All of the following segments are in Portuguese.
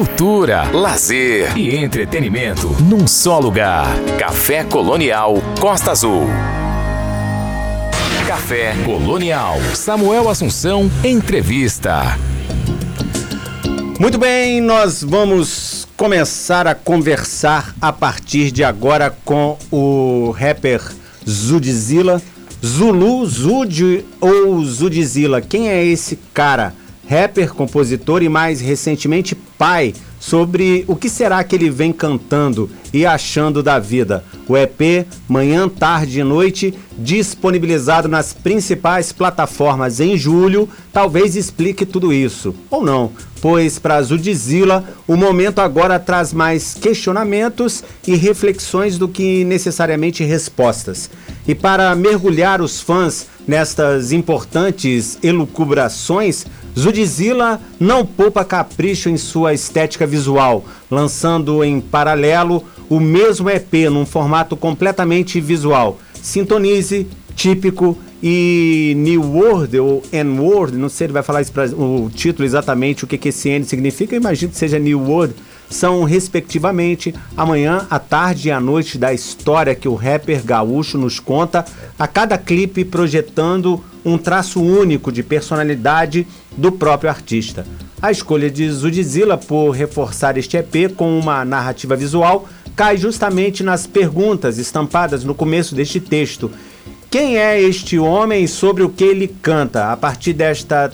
cultura, lazer e entretenimento num só lugar. Café Colonial Costa Azul. Café Colonial. Samuel Assunção, entrevista. Muito bem, nós vamos começar a conversar a partir de agora com o rapper Zudzilla. Zulu, Zud ou Zudzilla? Quem é esse cara? Rapper, compositor e mais recentemente pai sobre o que será que ele vem cantando e achando da vida. O EP Manhã, Tarde e Noite, disponibilizado nas principais plataformas em julho, talvez explique tudo isso. Ou não, pois para Zudzilla, o momento agora traz mais questionamentos e reflexões do que necessariamente respostas. E para mergulhar os fãs nestas importantes elucubrações, Zudzilla não poupa capricho em sua estética visual, lançando em paralelo o mesmo EP num formato completamente visual. Sintonize, típico e New World ou N-Word, não sei, ele vai falar pra, o título exatamente, o que, que esse N significa, imagino que seja New World, são respectivamente amanhã, a tarde e a noite da história que o rapper gaúcho nos conta, a cada clipe projetando um traço único de personalidade do próprio artista. A escolha de Zudzilla por reforçar este EP com uma narrativa visual cai justamente nas perguntas estampadas no começo deste texto. Quem é este homem e sobre o que ele canta? A partir desta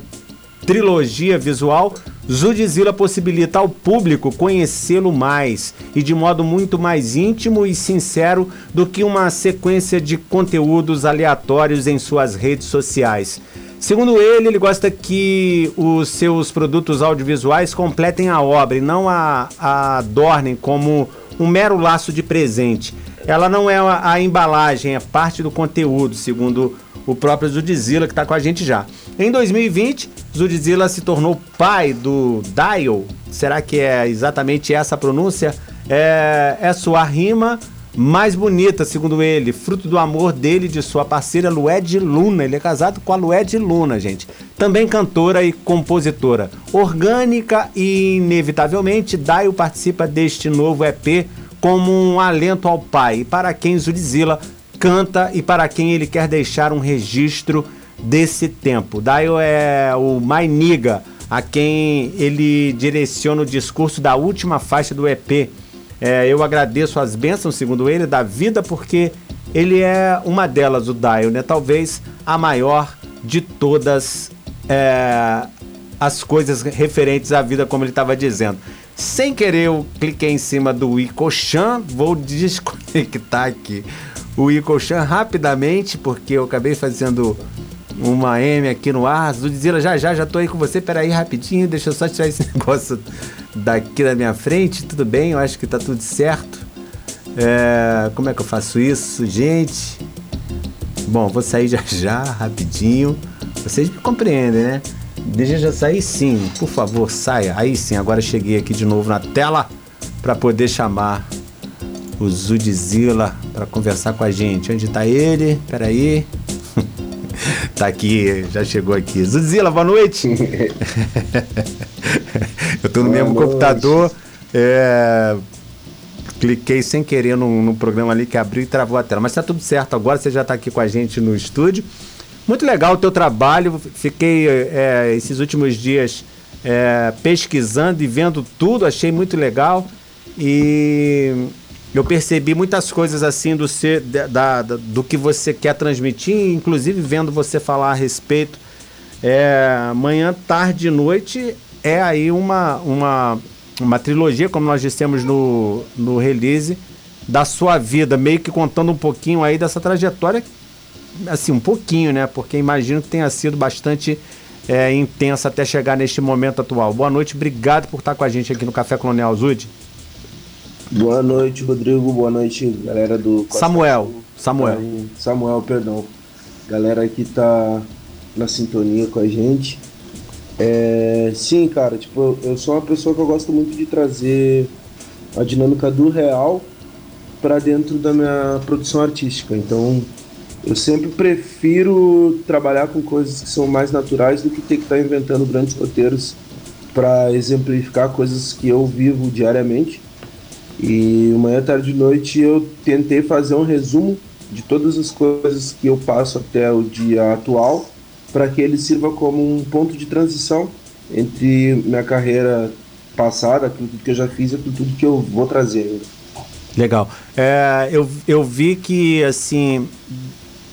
trilogia visual, Zudzilla possibilita ao público conhecê-lo mais e de modo muito mais íntimo e sincero do que uma sequência de conteúdos aleatórios em suas redes sociais. Segundo ele, ele gosta que os seus produtos audiovisuais completem a obra e não a, a adornem como um mero laço de presente. Ela não é a, a embalagem, é parte do conteúdo, segundo o próprio Zudzilla, que está com a gente já. Em 2020, Zudzilla se tornou pai do Dial. Será que é exatamente essa a pronúncia? É, é sua rima mais bonita, segundo ele, fruto do amor dele e de sua parceira Lued Luna. Ele é casado com a Lued Luna, gente. Também cantora e compositora. Orgânica e inevitavelmente, Daio participa deste novo EP como um alento ao pai, para quem Zudzilla canta e para quem ele quer deixar um registro desse tempo. Daio é o Mainiga, a quem ele direciona o discurso da última faixa do EP. É, eu agradeço as bênçãos, segundo ele, da vida, porque ele é uma delas, o Daio, né? Talvez a maior de todas é, as coisas referentes à vida, como ele estava dizendo. Sem querer, eu cliquei em cima do Icochan, vou desconectar aqui o Icochan rapidamente, porque eu acabei fazendo uma M aqui no ar. Zudzilla, já já, já tô aí com você. Pera aí rapidinho, deixa eu só tirar esse negócio daqui da minha frente. Tudo bem, eu acho que tá tudo certo. É, como é que eu faço isso, gente? Bom, vou sair já já, rapidinho. Vocês me compreendem, né? Eu sair sim, por favor, saia. Aí sim, agora cheguei aqui de novo na tela para poder chamar o Zudzilla para conversar com a gente. Onde tá ele? Peraí. tá aqui, já chegou aqui. Zuzila, boa noite. eu tô no boa mesmo noite. computador. É, cliquei sem querer no, no, programa ali que abriu e travou a tela. Mas tá tudo certo agora, você já tá aqui com a gente no estúdio. Muito legal o teu trabalho. Fiquei é, esses últimos dias é, pesquisando e vendo tudo, achei muito legal. E eu percebi muitas coisas assim do, ser, da, da, do que você quer transmitir, inclusive vendo você falar a respeito. É, manhã, tarde e noite é aí uma, uma, uma trilogia, como nós dissemos no, no release, da sua vida, meio que contando um pouquinho aí dessa trajetória, assim, um pouquinho, né? Porque imagino que tenha sido bastante é, intensa até chegar neste momento atual. Boa noite, obrigado por estar com a gente aqui no Café Colonial Zude. Boa noite, Rodrigo. Boa noite, galera do. Costa Samuel. Samuel. Samuel, perdão. Galera que tá na sintonia com a gente. É, sim, cara, tipo, eu sou uma pessoa que eu gosto muito de trazer a dinâmica do real para dentro da minha produção artística. Então, eu sempre prefiro trabalhar com coisas que são mais naturais do que ter que estar tá inventando grandes roteiros para exemplificar coisas que eu vivo diariamente. E manhã, tarde e noite eu tentei fazer um resumo de todas as coisas que eu passo até o dia atual, para que ele sirva como um ponto de transição entre minha carreira passada, tudo que eu já fiz e tudo que eu vou trazer. Legal. É, eu, eu vi que, assim,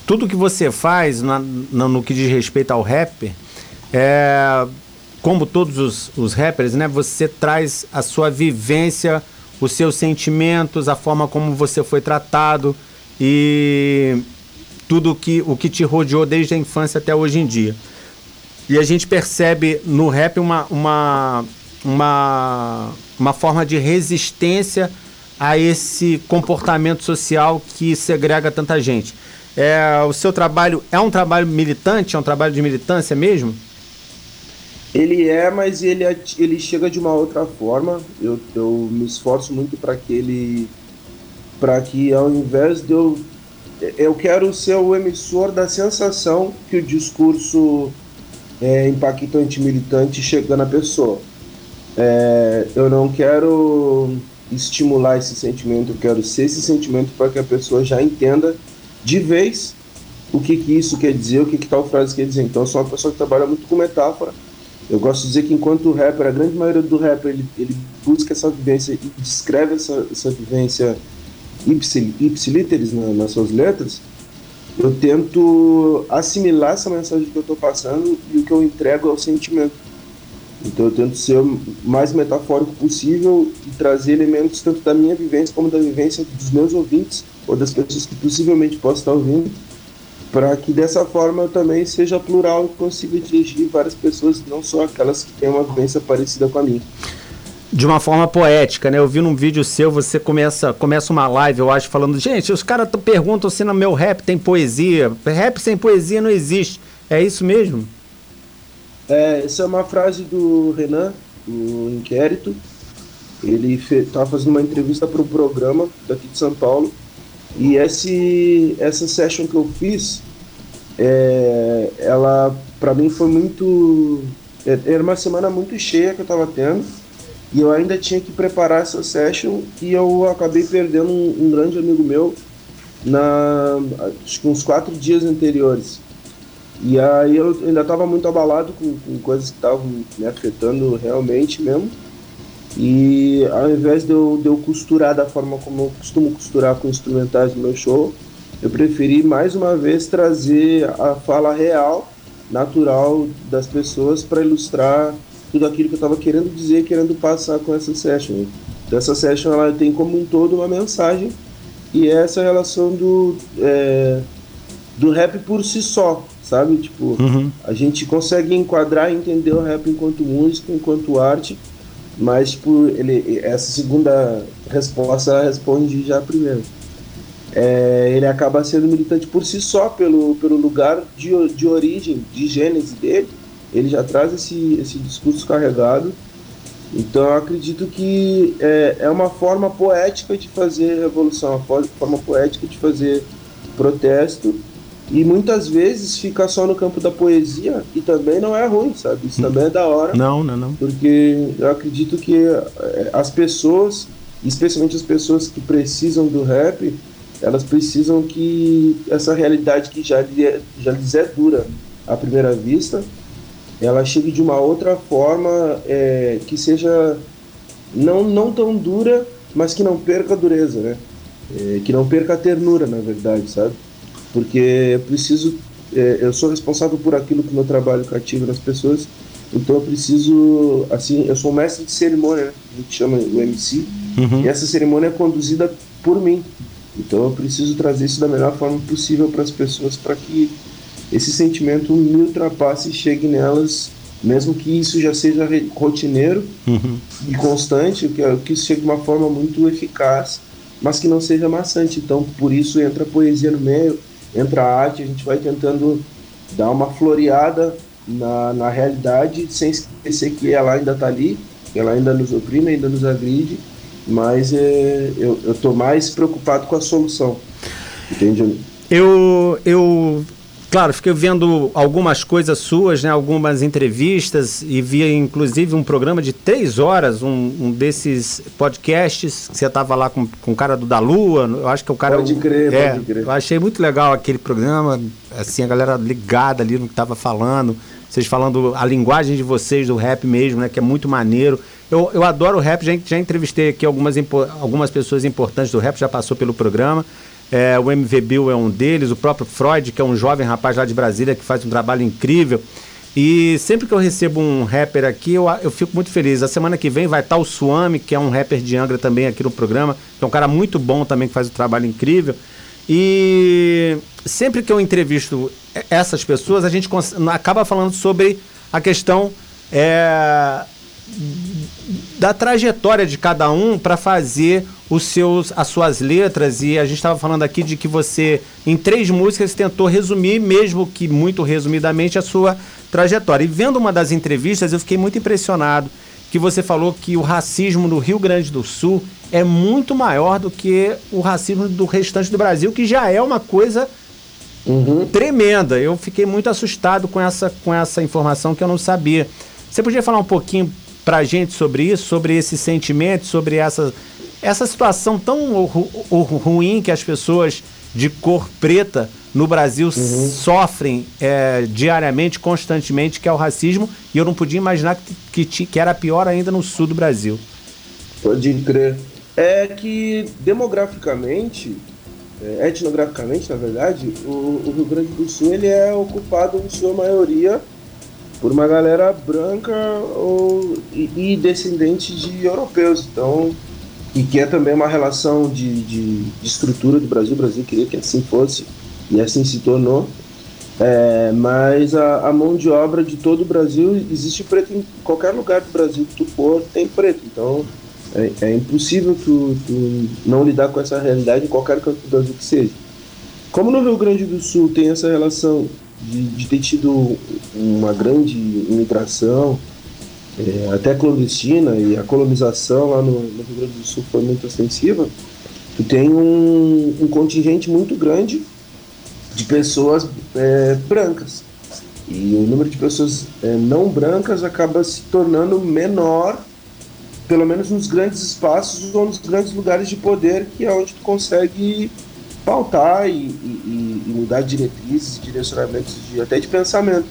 tudo que você faz na, no, no que diz respeito ao rap, é, como todos os, os rappers, né? Você traz a sua vivência, os seus sentimentos, a forma como você foi tratado e tudo que, o que te rodeou desde a infância até hoje em dia. E a gente percebe no rap uma, uma, uma, uma forma de resistência a esse comportamento social que segrega tanta gente. É, o seu trabalho é um trabalho militante, é um trabalho de militância mesmo? Ele é, mas ele, é, ele chega de uma outra forma. Eu, eu me esforço muito para que ele. para que ao invés de eu. Eu quero ser o emissor da sensação que o discurso é, impactante militante chega na pessoa. É, eu não quero estimular esse sentimento, eu quero ser esse sentimento para que a pessoa já entenda de vez o que, que isso quer dizer, o que, que tal frase quer dizer. Então eu sou uma pessoa que trabalha muito com metáfora. Eu gosto de dizer que enquanto o rapper, a grande maioria do rapper, ele, ele busca essa vivência e descreve essa, essa vivência ipsiliteris na, nas suas letras, eu tento assimilar essa mensagem que eu estou passando e o que eu entrego é o sentimento. Então eu tento ser o mais metafórico possível e trazer elementos tanto da minha vivência como da vivência dos meus ouvintes ou das pessoas que possivelmente possam estar ouvindo, para que dessa forma eu também seja plural e consiga atingir várias pessoas, não só aquelas que têm uma vivência parecida com a minha. De uma forma poética, né? Eu vi num vídeo seu, você começa, começa uma live, eu acho, falando, gente, os caras perguntam se no meu rap tem poesia. Rap sem poesia não existe. É isso mesmo? É, essa é uma frase do Renan, do Inquérito. Ele estava fazendo uma entrevista para um programa daqui de São Paulo. E esse, essa session que eu fiz, é, ela para mim foi muito. É, era uma semana muito cheia que eu estava tendo. E eu ainda tinha que preparar essa session e eu acabei perdendo um, um grande amigo meu na acho que uns quatro dias anteriores. E aí eu ainda estava muito abalado com, com coisas que estavam me afetando realmente mesmo. E ao invés de eu, de eu costurar da forma como eu costumo costurar com instrumentais no meu show, eu preferi mais uma vez trazer a fala real, natural das pessoas para ilustrar tudo aquilo que eu estava querendo dizer, querendo passar com essa session. Então essa session ela tem como um todo uma mensagem e é essa relação do, é, do rap por si só, sabe? Tipo, uhum. a gente consegue enquadrar e entender o rap enquanto música, enquanto arte, mas tipo, ele, essa segunda resposta responde já primeiro. É, ele acaba sendo militante por si só, pelo, pelo lugar de, de origem, de gênese dele, ele já traz esse, esse discurso carregado. Então eu acredito que é, é uma forma poética de fazer revolução, uma forma poética de fazer protesto e muitas vezes fica só no campo da poesia e também não é ruim, sabe? Isso também é da hora. Não, não, não. Porque eu acredito que eh, as pessoas, especialmente as pessoas que precisam do rap, elas precisam que essa realidade que já, é, já lhes é dura à primeira vista, ela chegue de uma outra forma é, que seja não, não tão dura, mas que não perca a dureza, né? É, que não perca a ternura, na verdade, sabe? Porque eu preciso, é, eu sou responsável por aquilo que o meu trabalho cativa nas pessoas, então eu preciso, assim, eu sou mestre de cerimônia, né? a gente chama o MC, uhum. e essa cerimônia é conduzida por mim, então eu preciso trazer isso da melhor forma possível para as pessoas, para que esse sentimento me ultrapasse e chegue nelas, mesmo que isso já seja rotineiro uhum. e constante, que, que isso chegue de uma forma muito eficaz, mas que não seja maçante. Então, por isso entra a poesia no meio, entra a arte, a gente vai tentando dar uma floreada na, na realidade, sem esquecer que ela ainda está ali, ela ainda nos oprime, ainda nos agride, mas é, eu, estou mais preocupado com a solução. Entende? Eu, eu Claro, fiquei vendo algumas coisas suas, né, algumas entrevistas e vi inclusive um programa de três horas, um, um desses podcasts que você estava lá com, com o cara do da Lua, eu acho que é o cara... Pode crer, é, pode crer. Eu achei muito legal aquele programa, assim, a galera ligada ali no que estava falando, vocês falando a linguagem de vocês, do rap mesmo, né, que é muito maneiro. Eu, eu adoro o rap, já, já entrevistei aqui algumas, algumas pessoas importantes do rap, já passou pelo programa. É, o MV Bill é um deles, o próprio Freud, que é um jovem rapaz lá de Brasília que faz um trabalho incrível. E sempre que eu recebo um rapper aqui, eu, eu fico muito feliz. A semana que vem vai estar o Suami, que é um rapper de Angra também aqui no programa, que é um cara muito bom também, que faz um trabalho incrível. E sempre que eu entrevisto essas pessoas, a gente acaba falando sobre a questão é, da trajetória de cada um para fazer os seus, as suas letras e a gente estava falando aqui de que você em três músicas tentou resumir, mesmo que muito resumidamente, a sua trajetória. E vendo uma das entrevistas, eu fiquei muito impressionado que você falou que o racismo no Rio Grande do Sul é muito maior do que o racismo do restante do Brasil, que já é uma coisa uhum. tremenda. Eu fiquei muito assustado com essa, com essa informação que eu não sabia. Você podia falar um pouquinho para a gente sobre isso, sobre esse sentimento, sobre essa, essa situação tão ru, ruim que as pessoas de cor preta no Brasil uhum. sofrem é, diariamente, constantemente, que é o racismo, e eu não podia imaginar que, que, que era pior ainda no sul do Brasil. Pode crer. É que demograficamente, é, etnograficamente, na verdade, o, o, Rio Grande do Sul ele é ocupado em sua maioria por uma galera branca ou, e, e descendente de europeus. Então, e que é também uma relação de, de, de, estrutura do Brasil. O Brasil queria que assim fosse e assim se tornou. É, mas a, a, mão de obra de todo o Brasil existe preto em qualquer lugar do Brasil que tu for tem preto. Então é, é impossível tu, tu, não lidar com essa realidade em qualquer canto do Brasil que seja. Como no Rio Grande do Sul tem essa relação de, de ter tido uma grande imigração, é, até clandestina, e a colonização lá no, no, Rio Grande do Sul foi muito extensiva, tu tem um, um contingente muito grande de pessoas é, brancas. E o número de pessoas é, não brancas acaba se tornando menor, pelo menos nos grandes espaços ou nos grandes lugares de poder, que é onde tu consegue pautar e, e, e mudar diretrizes, direcionamentos de, até de pensamento.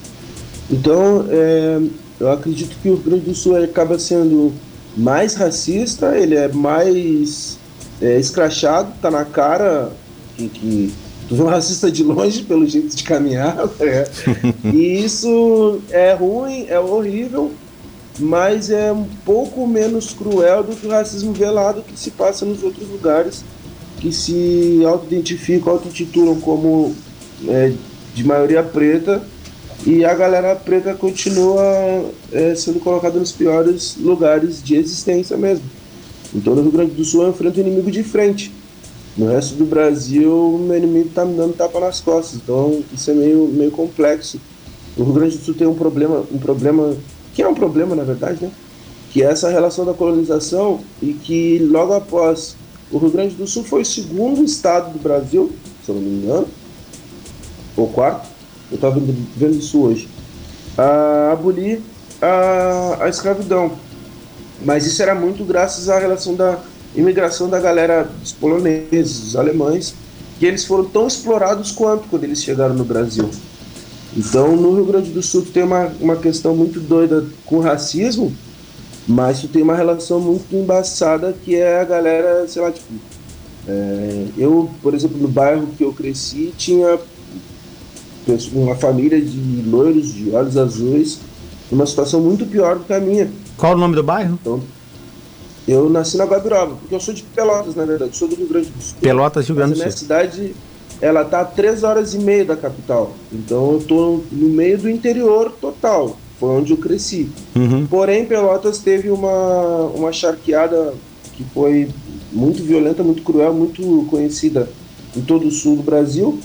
Então, é, eu acredito que o Rio Grande do Sul acaba sendo mais racista, ele é mais é, escrachado, tá na cara que, que tu vê um racista de longe pelo jeito de caminhar. É. e isso é ruim, é horrível, mas é um pouco menos cruel do que o racismo velado que se passa nos outros lugares que se auto-identificam, auto-titulam como é, de maioria preta e a galera preta continua é, sendo colocada nos piores lugares de existência mesmo. Então no Rio Grande do Sul eu enfrento o inimigo de frente. No resto do Brasil, o meu inimigo tá me dando tapa nas costas. Então isso é meio, meio complexo. O Rio Grande do Sul tem um problema, um problema que é um problema na verdade, né? Que é essa relação da colonização e que logo após o Rio Grande do Sul foi o segundo estado do Brasil, se eu não me engano, ou quarto, eu estava vendo isso hoje, a abolir a, a escravidão. Mas isso era muito graças à relação da imigração da galera dos poloneses, dos alemães, que eles foram tão explorados quanto quando eles chegaram no Brasil. Então, no Rio Grande do Sul tem uma, uma questão muito doida com racismo, mas tu tem uma relação muito embaçada que é a galera, sei lá, tipo. É, eu, por exemplo, no bairro que eu cresci, tinha uma família de loiros de olhos azuis numa situação muito pior do que a minha. Qual o nome do bairro? Então, eu nasci na Guabiroba, porque eu sou de Pelotas, na verdade, sou do Rio Grande do Sul. Pelotas, Rio Grande do Sul. A minha cidade, ela tá a três horas e meia da capital. Então eu tô no meio do interior total foi onde eu cresci. Uhum. Porém, Pelotas teve uma, uma charqueada que foi muito violenta, muito cruel, muito conhecida em todo o sul do Brasil,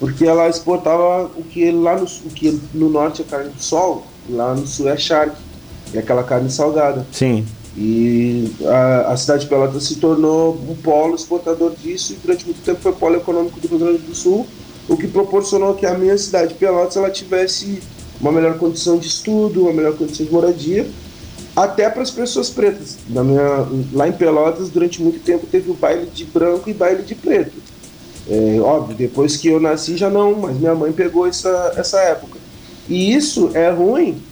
porque ela exportava o que lá no, o que no norte é carne do sol, lá no sul é charque, é aquela carne salgada. Sim. E a, a, cidade de Pelotas se tornou um polo exportador disso e durante muito tempo foi polo econômico do Rio Grande do Sul o que proporcionou que a minha cidade, Pelotas, ela tivesse uma melhor condição de estudo, uma melhor condição de moradia, até para as pessoas pretas. Na minha, lá em Pelotas, durante muito tempo, teve o baile de branco e baile de preto. É, óbvio, depois que eu nasci já não, mas minha mãe pegou essa, essa época. E isso é ruim,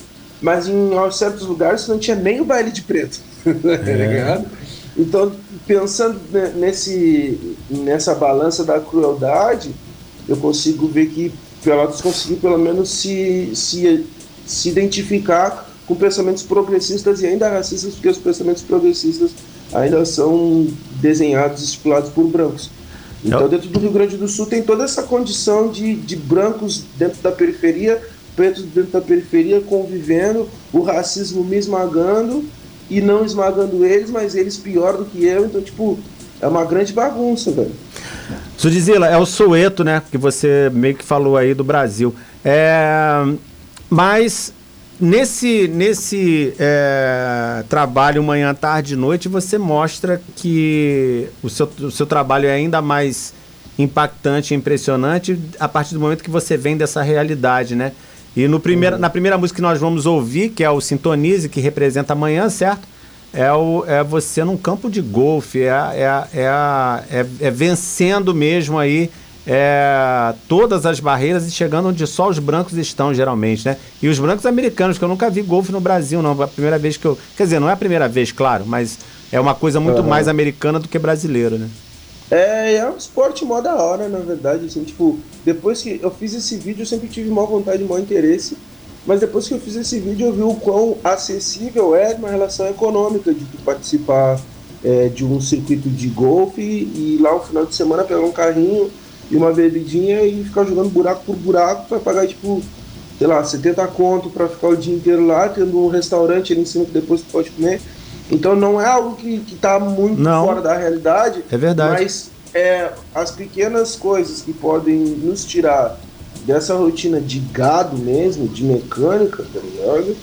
mas em certos lugares não tinha nem o baile de preto. tá é. Então, pensando nesse, nessa balança da crueldade, eu consigo ver que Pelotas conseguiu pelo menos se, se, se identificar com pensamentos progressistas e ainda racistas, porque os pensamentos progressistas ainda são desenhados, estipulados por brancos. Então, dentro do Rio Grande do Sul, tem toda essa condição de, de brancos dentro da periferia, pretos dentro da periferia, convivendo, o racismo me esmagando e não esmagando eles, mas eles pior do que eu. Então, tipo, é uma grande bagunça, velho. Sudizila, é o Soeto, né? Que você meio que falou aí do Brasil. É, mas nesse, nesse é, trabalho manhã, tarde e noite, você mostra que o seu, o seu trabalho é ainda mais impactante, impressionante a partir do momento que você vem dessa realidade, né? E no primeiro, uhum. na primeira música que nós vamos ouvir, que é o Sintonize, que representa amanhã, certo? É, o, é você num campo de golfe, é, é, é, é, é vencendo mesmo aí é, todas as barreiras e chegando onde só os brancos estão, geralmente, né? E os brancos americanos, que eu nunca vi golfe no Brasil, não. A primeira vez que eu. Quer dizer, não é a primeira vez, claro, mas é uma coisa muito uhum. mais americana do que brasileira, né? É, é um esporte mó da hora, na verdade, assim, tipo, depois que eu fiz esse vídeo, eu sempre tive maior vontade, maior interesse, mas depois que eu fiz esse vídeo, eu vi o quão acessível é uma relação econômica de tu participar é, de um circuito de golfe e, e lá no final de semana pegar um carrinho e uma bebidinha e ficar jogando buraco por buraco para pagar, tipo, sei lá, 70 conto para ficar o dia inteiro lá, tendo um restaurante ali em cima que depois tu pode comer. Então não é algo que, que tá muito não. fora da realidade. É verdade. Mas é, as pequenas coisas que podem nos tirar dessa rotina de gado mesmo, de mecânica, tá ligado?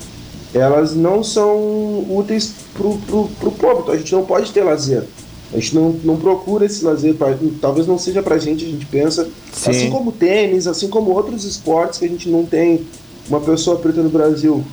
Elas não são úteis pro, pro, pro povo. Então a gente não pode ter lazer. A gente não, não procura esse lazer, pra, talvez não seja pra gente, a gente pensa. Sim. Assim como tênis, assim como outros esportes que a gente não tem uma pessoa preta no Brasil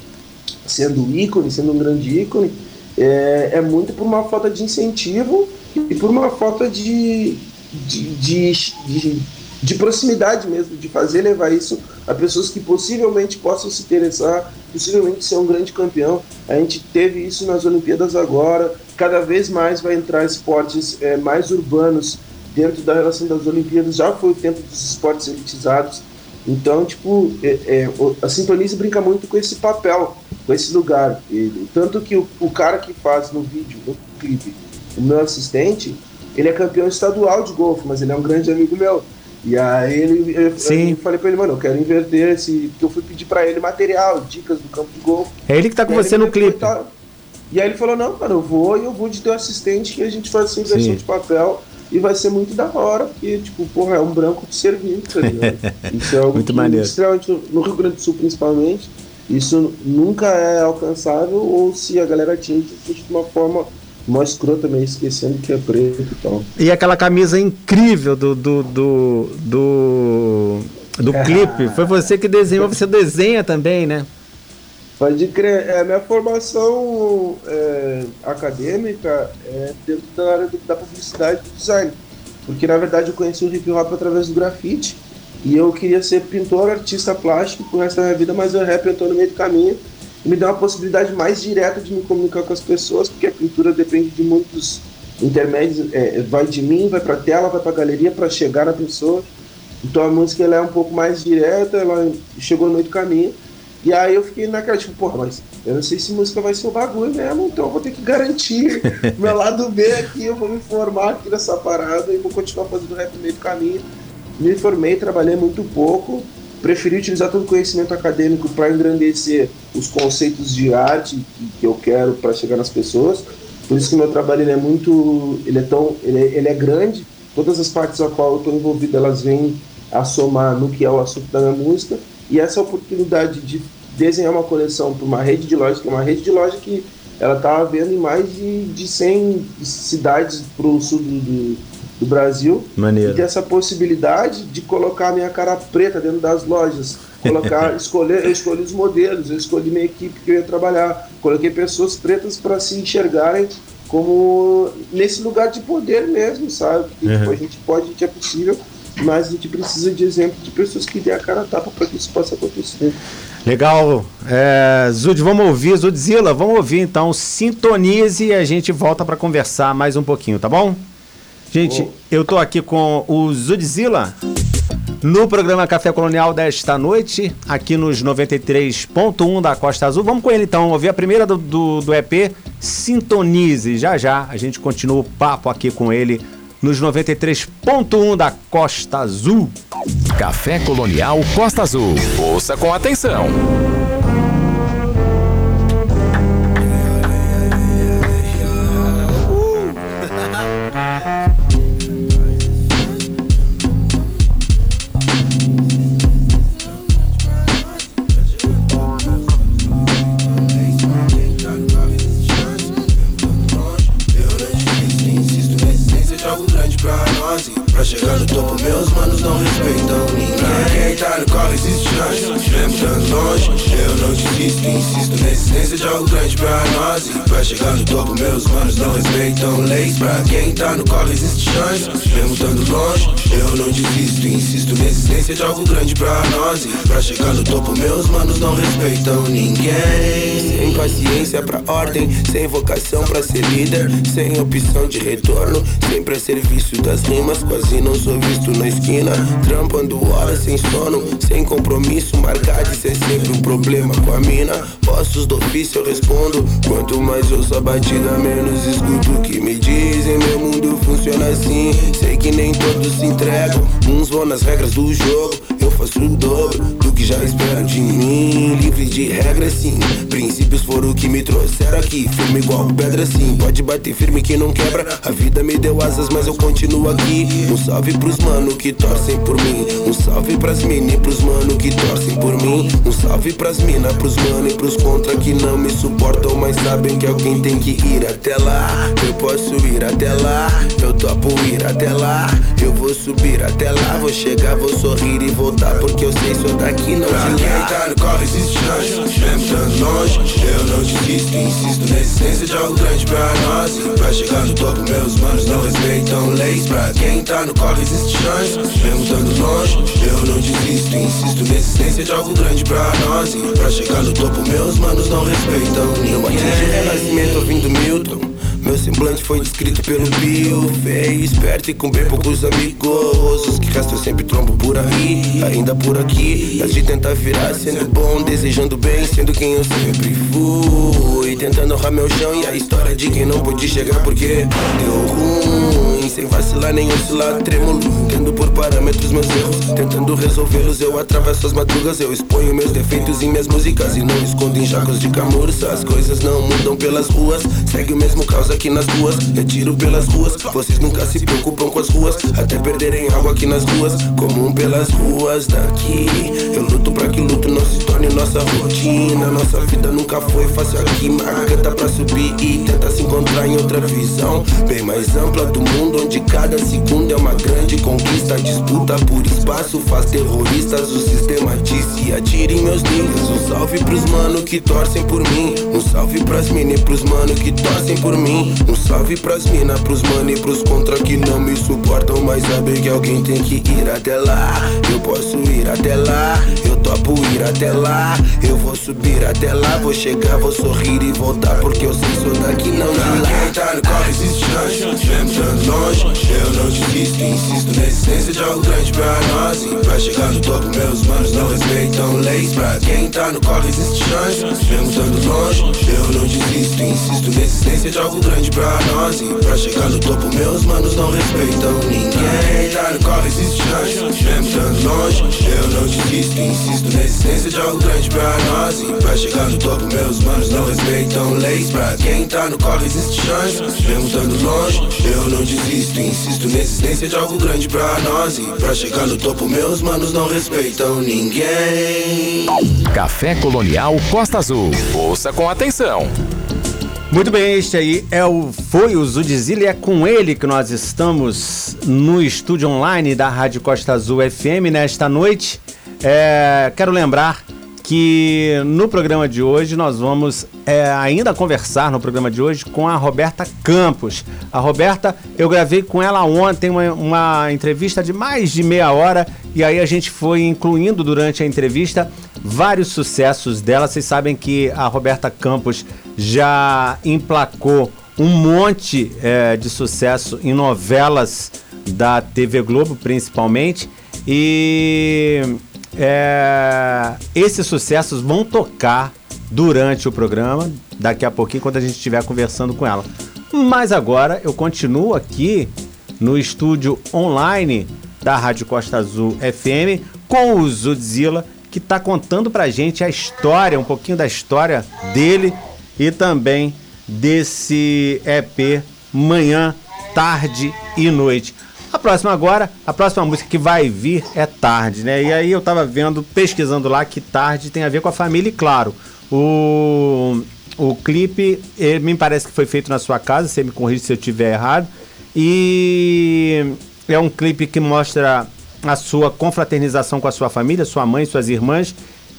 sendo ícone, sendo um grande ícone, é, é muito por uma falta de incentivo e por uma falta de, de, de, de, de proximidade mesmo, de fazer levar isso a pessoas que possivelmente possam se interessar, possivelmente ser um grande campeão. A gente teve isso nas Olimpíadas agora, cada vez mais vai entrar esportes é, mais urbanos dentro da relação das Olimpíadas, já foi o tempo dos esportes elitizados. Então, tipo, é, é, a Sintonize brinca muito com esse papel, com esse lugar. E, tanto que o, o cara que faz no vídeo, no clipe, o meu assistente, ele é campeão estadual de golfe, mas ele é um grande amigo meu. E aí ele, eu, Sim. eu falei pra ele, mano, eu quero inverter esse. Porque eu fui pedir pra ele material, dicas do campo de golfe. É ele que tá com você no clipe. Tá... E aí ele falou, não, cara, eu vou e eu vou de teu assistente que a gente faz essa inversão de papel e vai ser muito da hora, porque, tipo, porra, é um branco de serviço, tá ligado? Isso é algo muito que, maneiro. no Rio Grande do Sul principalmente, isso nunca é alcançável, ou se a galera atinge, de uma forma mostrou também, esquecendo que é preto e tal. E aquela camisa incrível do. do, do, do, do é. clipe. Foi você que desenhou, você desenha também, né? Pode crer. É, minha formação é, acadêmica é dentro da área da publicidade e do design. Porque na verdade eu conheci o hip hop através do grafite. E eu queria ser pintor, artista plástico pro resto da minha vida, mas o rap entrou no meio do caminho me dá uma possibilidade mais direta de me comunicar com as pessoas, porque a pintura depende de muitos intermédios, é, vai de mim, vai para a tela, vai para a galeria para chegar na pessoa. Então a música ela é um pouco mais direta, ela chegou no meio do caminho. E aí eu fiquei naquela, tipo, porra, mas eu não sei se música vai ser o bagulho mesmo, então eu vou ter que garantir meu lado B aqui, eu vou me formar aqui nessa parada e vou continuar fazendo rap no meio do caminho. Me formei, trabalhei muito pouco, preferi utilizar todo o conhecimento acadêmico para engrandecer os conceitos de arte que, que eu quero para chegar nas pessoas. Por isso que meu trabalho ele é muito, ele é tão, ele é, ele é grande. Todas as partes a qual eu estou envolvido elas vêm a somar no que é o assunto da minha música e essa oportunidade de desenhar uma coleção para uma rede de lojas, que é uma rede de loja que ela estava vendo em mais de, de 100 cidades para o sul do, do, do Brasil. Maneiro. E ter essa possibilidade de colocar a minha cara preta dentro das lojas. Colocar, escolher, eu escolhi os modelos, eu escolhi minha equipe que eu ia trabalhar. Coloquei pessoas pretas para se enxergarem como nesse lugar de poder mesmo, sabe? Porque Uhum. tipo, a gente pode, a gente é possível, mas a gente precisa de exemplo de pessoas que dêem a cara a tapa para que isso possa acontecer. Legal. É, Zud, vamos ouvir. Zudzilla, vamos ouvir então. Sintonize e a gente volta para conversar mais um pouquinho, tá bom? Gente, Bom. eu tô aqui com o Zudzilla no programa Café Colonial desta noite, aqui nos 93.1 da Costa Azul. Vamos com ele então, ouvir a primeira do, do, do EP, Sintonize. Já já a gente continua o papo aqui com ele nos 93.1 da Costa Azul. Café Colonial Costa Azul. Ouça com atenção. De algo grande pra nós pra chegar no topo meus manos não respeitam ninguém paciência pra ordem, sem vocação pra ser líder Sem opção de retorno, sempre a serviço das rimas Quase não sou visto na esquina Trampando horas sem sono, sem compromisso Marcar de ser sempre um problema com a mina Postos do ofício eu respondo Quanto mais ouço a batida, menos escuto o que me dizem Meu mundo funciona assim Sei que nem todos se entregam Uns vão nas regras do jogo Eu faço o dobro do que já esperam de mim. Livre de regras sim. Princípios foram o que me trouxeram aqui. Firme igual pedra sim. Pode bater firme que não quebra. A vida me deu asas mas eu continuo aqui. Um salve pros mano que torcem por mim. Um salve pras mina e pros mano que torcem por mim. Um salve pras mina, pros mano e pros contra que não me suportam Mas sabem que alguém tem que ir até lá. Eu posso ir até lá. Eu topo ir até lá. Eu vou subir até lá. Vou chegar, vou sorrir e voltar Porque eu sei sou daqui não Pra de quem tá no corre existe chance. Mesmo estando longe Eu não desisto, insisto na existência de algo grande pra nós. E pra chegar no topo meus manos não respeitam leis. Pra quem tá no corre existe chance. Mesmo estando longe Eu não desisto, insisto na existência de algo grande pra nós. E pra chegar no topo meus manos não respeitam ninguém Eu atingi o renascimento ouvindo Milton meu semblante foi descrito pelo Bill. Feio, esperto e com bem poucos amigos. Os que restam sempre trombo por aí Ainda por aqui. Antes de tentar virar sendo bom Desejando bem, sendo quem eu sempre fui. Tentando honrar meu chão E a história de quem não pôde chegar porque Deu ruim. Sem vacilar nem oscilar, trêmulo Tendo por parâmetros meus erros Tentando resolvê-los Eu atravesso as madrugas Eu exponho meus defeitos em minhas músicas E não escondo em jacos de camurça. As coisas não mudam pelas ruas Segue o mesmo caos aqui nas ruas Retiro pelas ruas Vocês nunca se preocupam com as ruas Até perderem algo aqui nas ruas Comum pelas ruas daqui. Eu luto pra que luto não se torne nossa rotina Nossa vida nunca foi fácil aqui. Mas canta pra subir e tenta se encontrar em outra visão Bem mais ampla do mundo Onde cada segundo é uma grande conquista Disputa por espaço faz terroristas O sistema disse atire meus niggas Um salve pros mano que torcem por mim. Um salve pras mina e pros mano que torcem por mim. Um salve pras mina, pros mano e pros contra que não me suportam Mas sabem que alguém tem que ir até lá. Eu posso ir até lá Eu topo ir até lá. Eu vou subir até lá Vou chegar, vou sorrir e voltar Porque eu sei sou daqui não de lá. Quem tá no corre existe chance. Estando longe Eu não desisto, insisto na existência de algo grande pra nós. E pra chegar no topo meus manos não respeitam leis. Pra quem tá no corre existe chance. Mesmo estando longe Eu não desisto, insisto na existência de algo grande pra nós. E pra chegar no topo meus manos não respeitam ninguém. Tá no corre existe chance. Mesmo estando longe Eu não desisto, insisto na existência de algo grande pra nós. E pra chegar no topo meus manos não respeitam leis. Pra quem tá no corre existe chance. Mesmo estando longe Eu não desisto, insisto na existência de algo grande pra nós E pra chegar no topo meus manos não respeitam ninguém Café Colonial Costa Azul. Ouça com atenção. Muito bem, este aí é o, foi o Zudzilla e é com ele que nós estamos no estúdio online da Rádio Costa Azul FM nesta noite. É, quero lembrar que no programa de hoje nós vamos é, ainda conversar no programa de hoje com a Roberta Campos. A Roberta, eu gravei com ela ontem uma, uma entrevista de mais de meia hora e aí a gente foi incluindo durante a entrevista vários sucessos dela. Vocês sabem que a Roberta Campos já emplacou um monte é, de sucesso em novelas da TV Globo, principalmente. E é, esses sucessos vão tocar durante o programa, daqui a pouquinho, quando a gente estiver conversando com ela. Mas agora eu continuo aqui no estúdio online da Rádio Costa Azul FM com o Zudzilla, que está contando pra gente a história, um pouquinho da história dele e também desse EP Manhã, Tarde e Noite. A próxima agora, a próxima música que vai vir é Tarde, né? E aí eu tava vendo, pesquisando lá que Tarde tem a ver com a família e claro, o, o clipe me parece que foi feito na sua casa, você me corrige se eu estiver errado. E é um clipe que mostra a sua confraternização com a sua família, sua mãe, suas irmãs,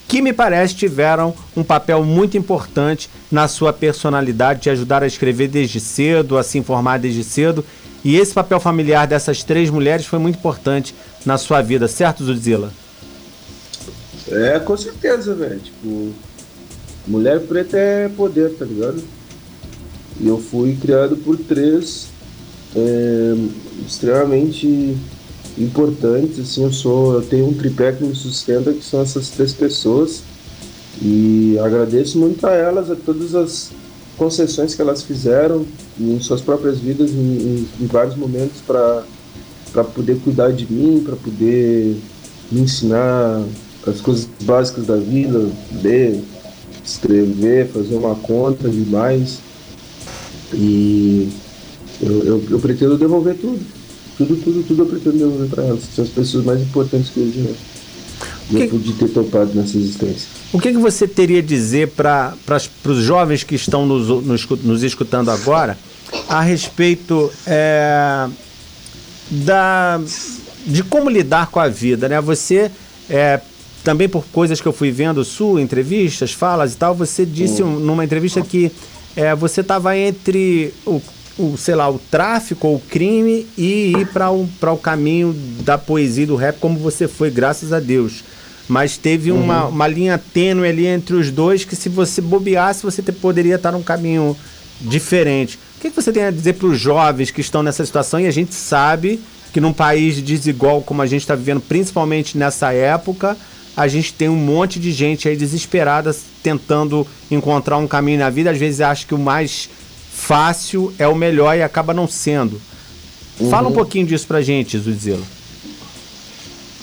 que me parece tiveram um papel muito importante na sua personalidade, de ajudar a escrever desde cedo, a se informar desde cedo e esse papel familiar dessas três mulheres foi muito importante na sua vida, certo, Zudzilla? É, com certeza, velho. Tipo, mulher preta é poder, tá ligado? E eu fui criado por três é, extremamente importantes, assim, eu sou, eu tenho um tripé que me sustenta, que são essas três pessoas. E agradeço muito a elas, a todas as concessões que elas fizeram em suas próprias vidas em, em, em vários momentos para poder cuidar de mim, para poder me ensinar as coisas básicas da vida, ler, escrever, fazer uma conta demais. E eu, eu, eu, pretendo devolver tudo. Tudo, tudo, tudo eu pretendo devolver para elas. São as pessoas mais importantes que eu já, já pude ter topado nessa existência. O que, que você teria a dizer para os jovens que estão nos, nos, nos, escutando agora a respeito é, da, de como lidar com a vida? Né? Você, é, também por coisas que eu fui vendo, sua, entrevistas, falas e tal, você disse um, numa entrevista que é, você estava entre o, o, sei lá, o tráfico ou o crime e ir para o, o caminho da poesia e do rap como você foi, graças a Deus mas teve uhum. uma, uma linha tênue ali entre os dois que se você bobeasse, você te, poderia estar num caminho diferente. O que, que você tem a dizer para os jovens que estão nessa situação? E a gente sabe que num país desigual como a gente está vivendo, principalmente nessa época, a gente tem um monte de gente aí desesperada tentando encontrar um caminho na vida. Às vezes acha que o mais fácil é o melhor e acaba não sendo. Uhum. Fala um uhum. pouquinho disso pra gente, Zuzilo.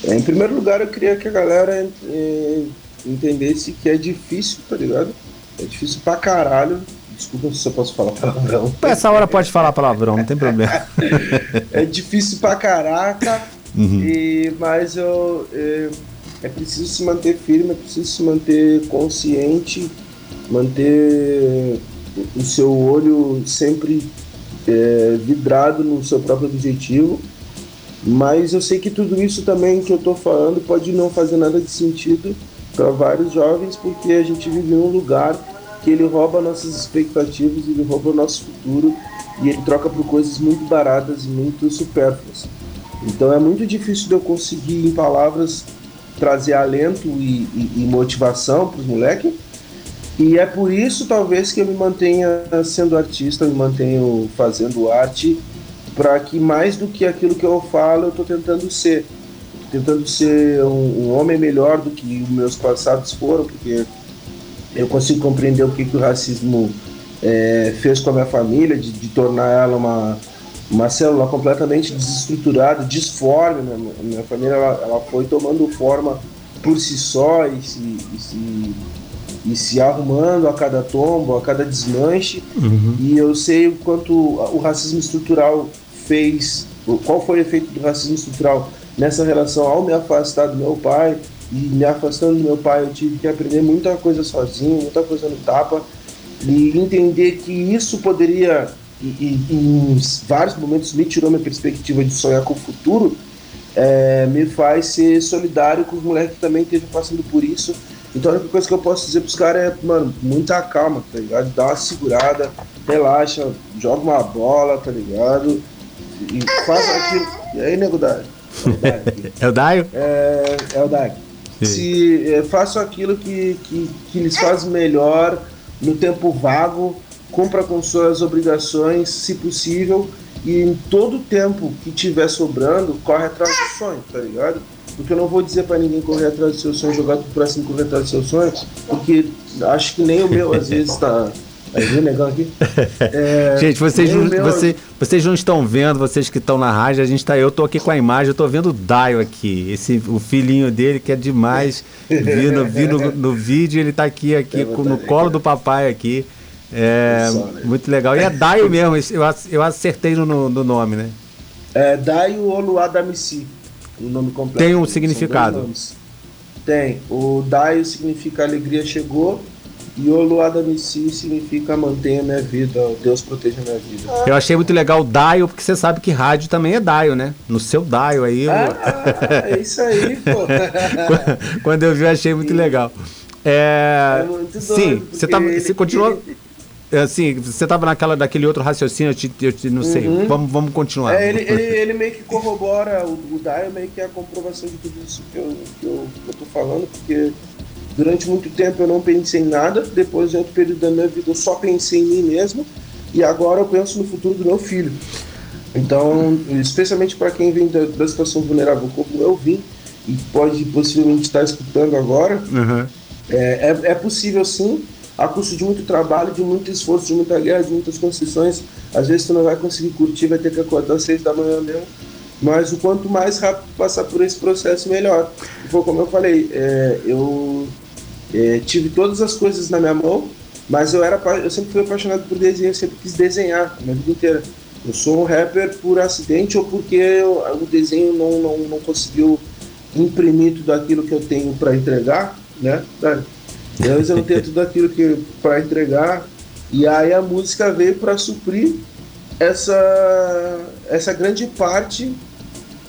É, em primeiro lugar, eu queria que a galera é, entendesse que é difícil, tá ligado? É difícil pra caralho. Desculpa se eu posso falar palavrão. Essa hora pode falar palavrão, não tem problema. é difícil pra caraca, uhum. e, mas eu, é, é preciso se manter firme, é preciso se manter consciente, manter o seu olho sempre é, vidrado no seu próprio objetivo mas eu sei que tudo isso também que eu estou falando pode não fazer nada de sentido para vários jovens, porque a gente vive em um lugar que ele rouba nossas expectativas, ele rouba o nosso futuro e ele troca por coisas muito baratas e muito supérfluas. Então é muito difícil de eu conseguir, em palavras, trazer alento e, e, e motivação para os moleques. E é por isso, talvez, que eu me mantenha sendo artista, me mantenho fazendo arte para que mais do que aquilo que eu falo, eu estou tentando ser. Tentando ser um, um, homem melhor do que os meus passados foram, porque eu consigo compreender o que, que o racismo é, fez com a minha família, de, de, tornar ela uma, uma célula completamente desestruturada, disforme. Né? Minha família ela, ela, foi tomando forma por si só e se, e se, e se arrumando a cada tombo, a cada desmanche. Uhum. E eu sei o quanto o racismo estrutural fez, qual foi o efeito do racismo estrutural nessa relação ao me afastar do meu pai e me afastando do meu pai, eu tive que aprender muita coisa sozinho, muita coisa no tapa. E entender que isso poderia, e, e, em vários momentos, me tirou minha perspectiva de sonhar com o futuro, é, me faz ser solidário com os moleques que também estejam passando por isso. Então a única coisa que eu posso dizer pros caras é, mano, muita calma, tá ligado? Dá uma segurada, relaxa, joga uma bola, tá ligado? E faz aquilo. E aí, nego? É o Daio? É, é o. Se é, façam aquilo que, que, que lhes faz melhor no tempo vago, cumpra com suas obrigações, se possível, e em todo o tempo que tiver sobrando, corre atrás do sonho, tá ligado? Porque eu não vou dizer para ninguém correr atrás do seu sonho, jogar tudo pra cima correr atrás do seu sonho, porque acho que nem o meu às vezes tá. Aí, viu aqui? É, gente, vocês, não, meu... você, vocês não estão vendo, vocês que estão na rádio, a gente tá, eu tô aqui com a imagem, eu tô vendo o Daio aqui, esse, o filhinho dele que é demais, vi no, vi no, no vídeo, ele tá aqui, aqui no colo do papai aqui. É, né? muito legal. E é Daio mesmo, eu, eu acertei no, no nome, né? É Daio Oluadamici, o nome completo. Tem um significado? Tem. O Daio significa alegria chegou e Oluadamici significa mantenha minha vida, Deus proteja minha vida. Eu achei muito legal o Daio, porque você sabe que rádio também é Daio, né? No seu Daio aí. Ah, é isso aí, pô. Quando eu vi, eu achei muito legal. É, é muito doido, sim, você, tá, você continua. É, assim, você estava naquela daquele outro raciocínio, eu, te, eu te, não sei. Uhum. Vamos, vamos continuar. É, ele, ele, ele, meio que corrobora, o, o Dial meio que é a comprovação de tudo isso que eu, que, eu, que eu tô falando, porque durante muito tempo eu não pensei em nada, depois de outro período da minha vida eu só pensei em mim mesmo, e agora eu penso no futuro do meu filho. Então, especialmente para quem vem da, da, situação vulnerável como eu vim, e pode possivelmente estar escutando agora, uhum. é, é, é possível sim a custo de muito trabalho, de muito esforço, de muita guerra, de muitas concessões. Às vezes tu não vai conseguir curtir, vai ter que acordar às seis da manhã mesmo. Mas o quanto mais rápido passar por esse processo, melhor. Foi como eu falei, é, eu é, tive todas as coisas na minha mão, mas eu, era, eu sempre fui apaixonado por desenho, sempre quis desenhar a minha vida inteira. Eu sou um rapper por acidente ou porque eu, o desenho não, não, não conseguiu imprimir tudo aquilo que eu tenho para entregar, né? Eu não tenho tudo aquilo que para entregar. E aí a música veio para suprir essa, essa grande parte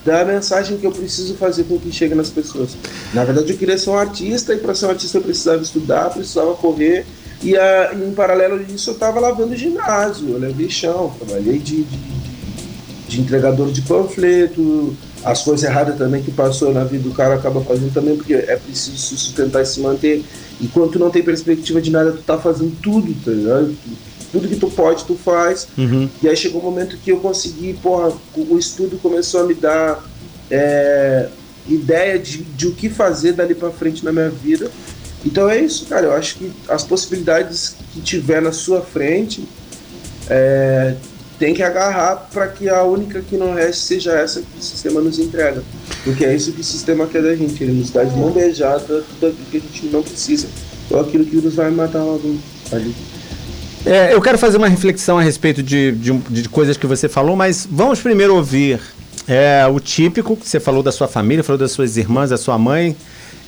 da mensagem que eu preciso fazer com que chegue nas pessoas. Na verdade, eu queria ser um artista e para ser um artista eu precisava estudar, precisava correr. E a, em paralelo disso, eu estava lavando ginásio, eu levei chão, trabalhei de, de, de entregador de panfleto, as coisas erradas também que passou na vida do cara acaba fazendo também, porque é preciso se sustentar e se manter. Enquanto não tem perspectiva de nada, tu tá fazendo tudo, tá ligado? Tudo que tu pode, tu faz. Uhum. E aí chegou um momento que eu consegui, porra, o estudo começou a me dar é, ideia de, de o que fazer dali para frente na minha vida. Então é isso, cara. Eu acho que as possibilidades que tiver na sua frente é, tem que agarrar para que a única que não reste seja essa que o sistema nos entrega. Porque é isso que o sistema quer da gente, ele nos dá de mão beijada tudo aquilo que a gente não precisa, ou aquilo que nos vai matar logo ali. É, eu quero fazer uma reflexão a respeito de, de, de coisas que você falou, mas vamos primeiro ouvir é, o típico, que você falou da sua família, falou das suas irmãs, da sua mãe.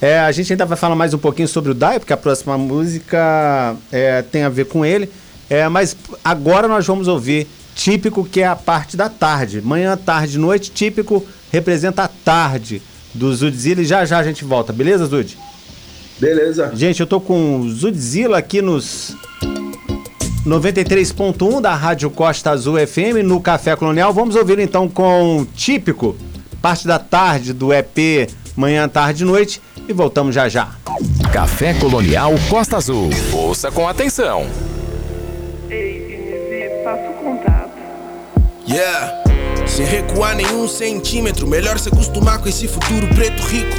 É, a gente ainda vai falar mais um pouquinho sobre o Dai, porque a próxima música é, tem a ver com ele. É, mas agora nós vamos ouvir típico que é a parte da tarde. Manhã, tarde, noite, típico representa a tarde do Zudzilla e já já a gente volta, beleza, Zud? Beleza. Gente, eu tô com o Zudzilla aqui nos 93.1 da Rádio Costa Azul FM no Café Colonial. Vamos ouvir então com típico, parte da tarde do EP Manhã, Tarde Noite e voltamos já já. Café Colonial Costa Azul. Ouça com atenção. Yeah. Sem recuar nenhum centímetro, melhor se acostumar com esse futuro preto rico.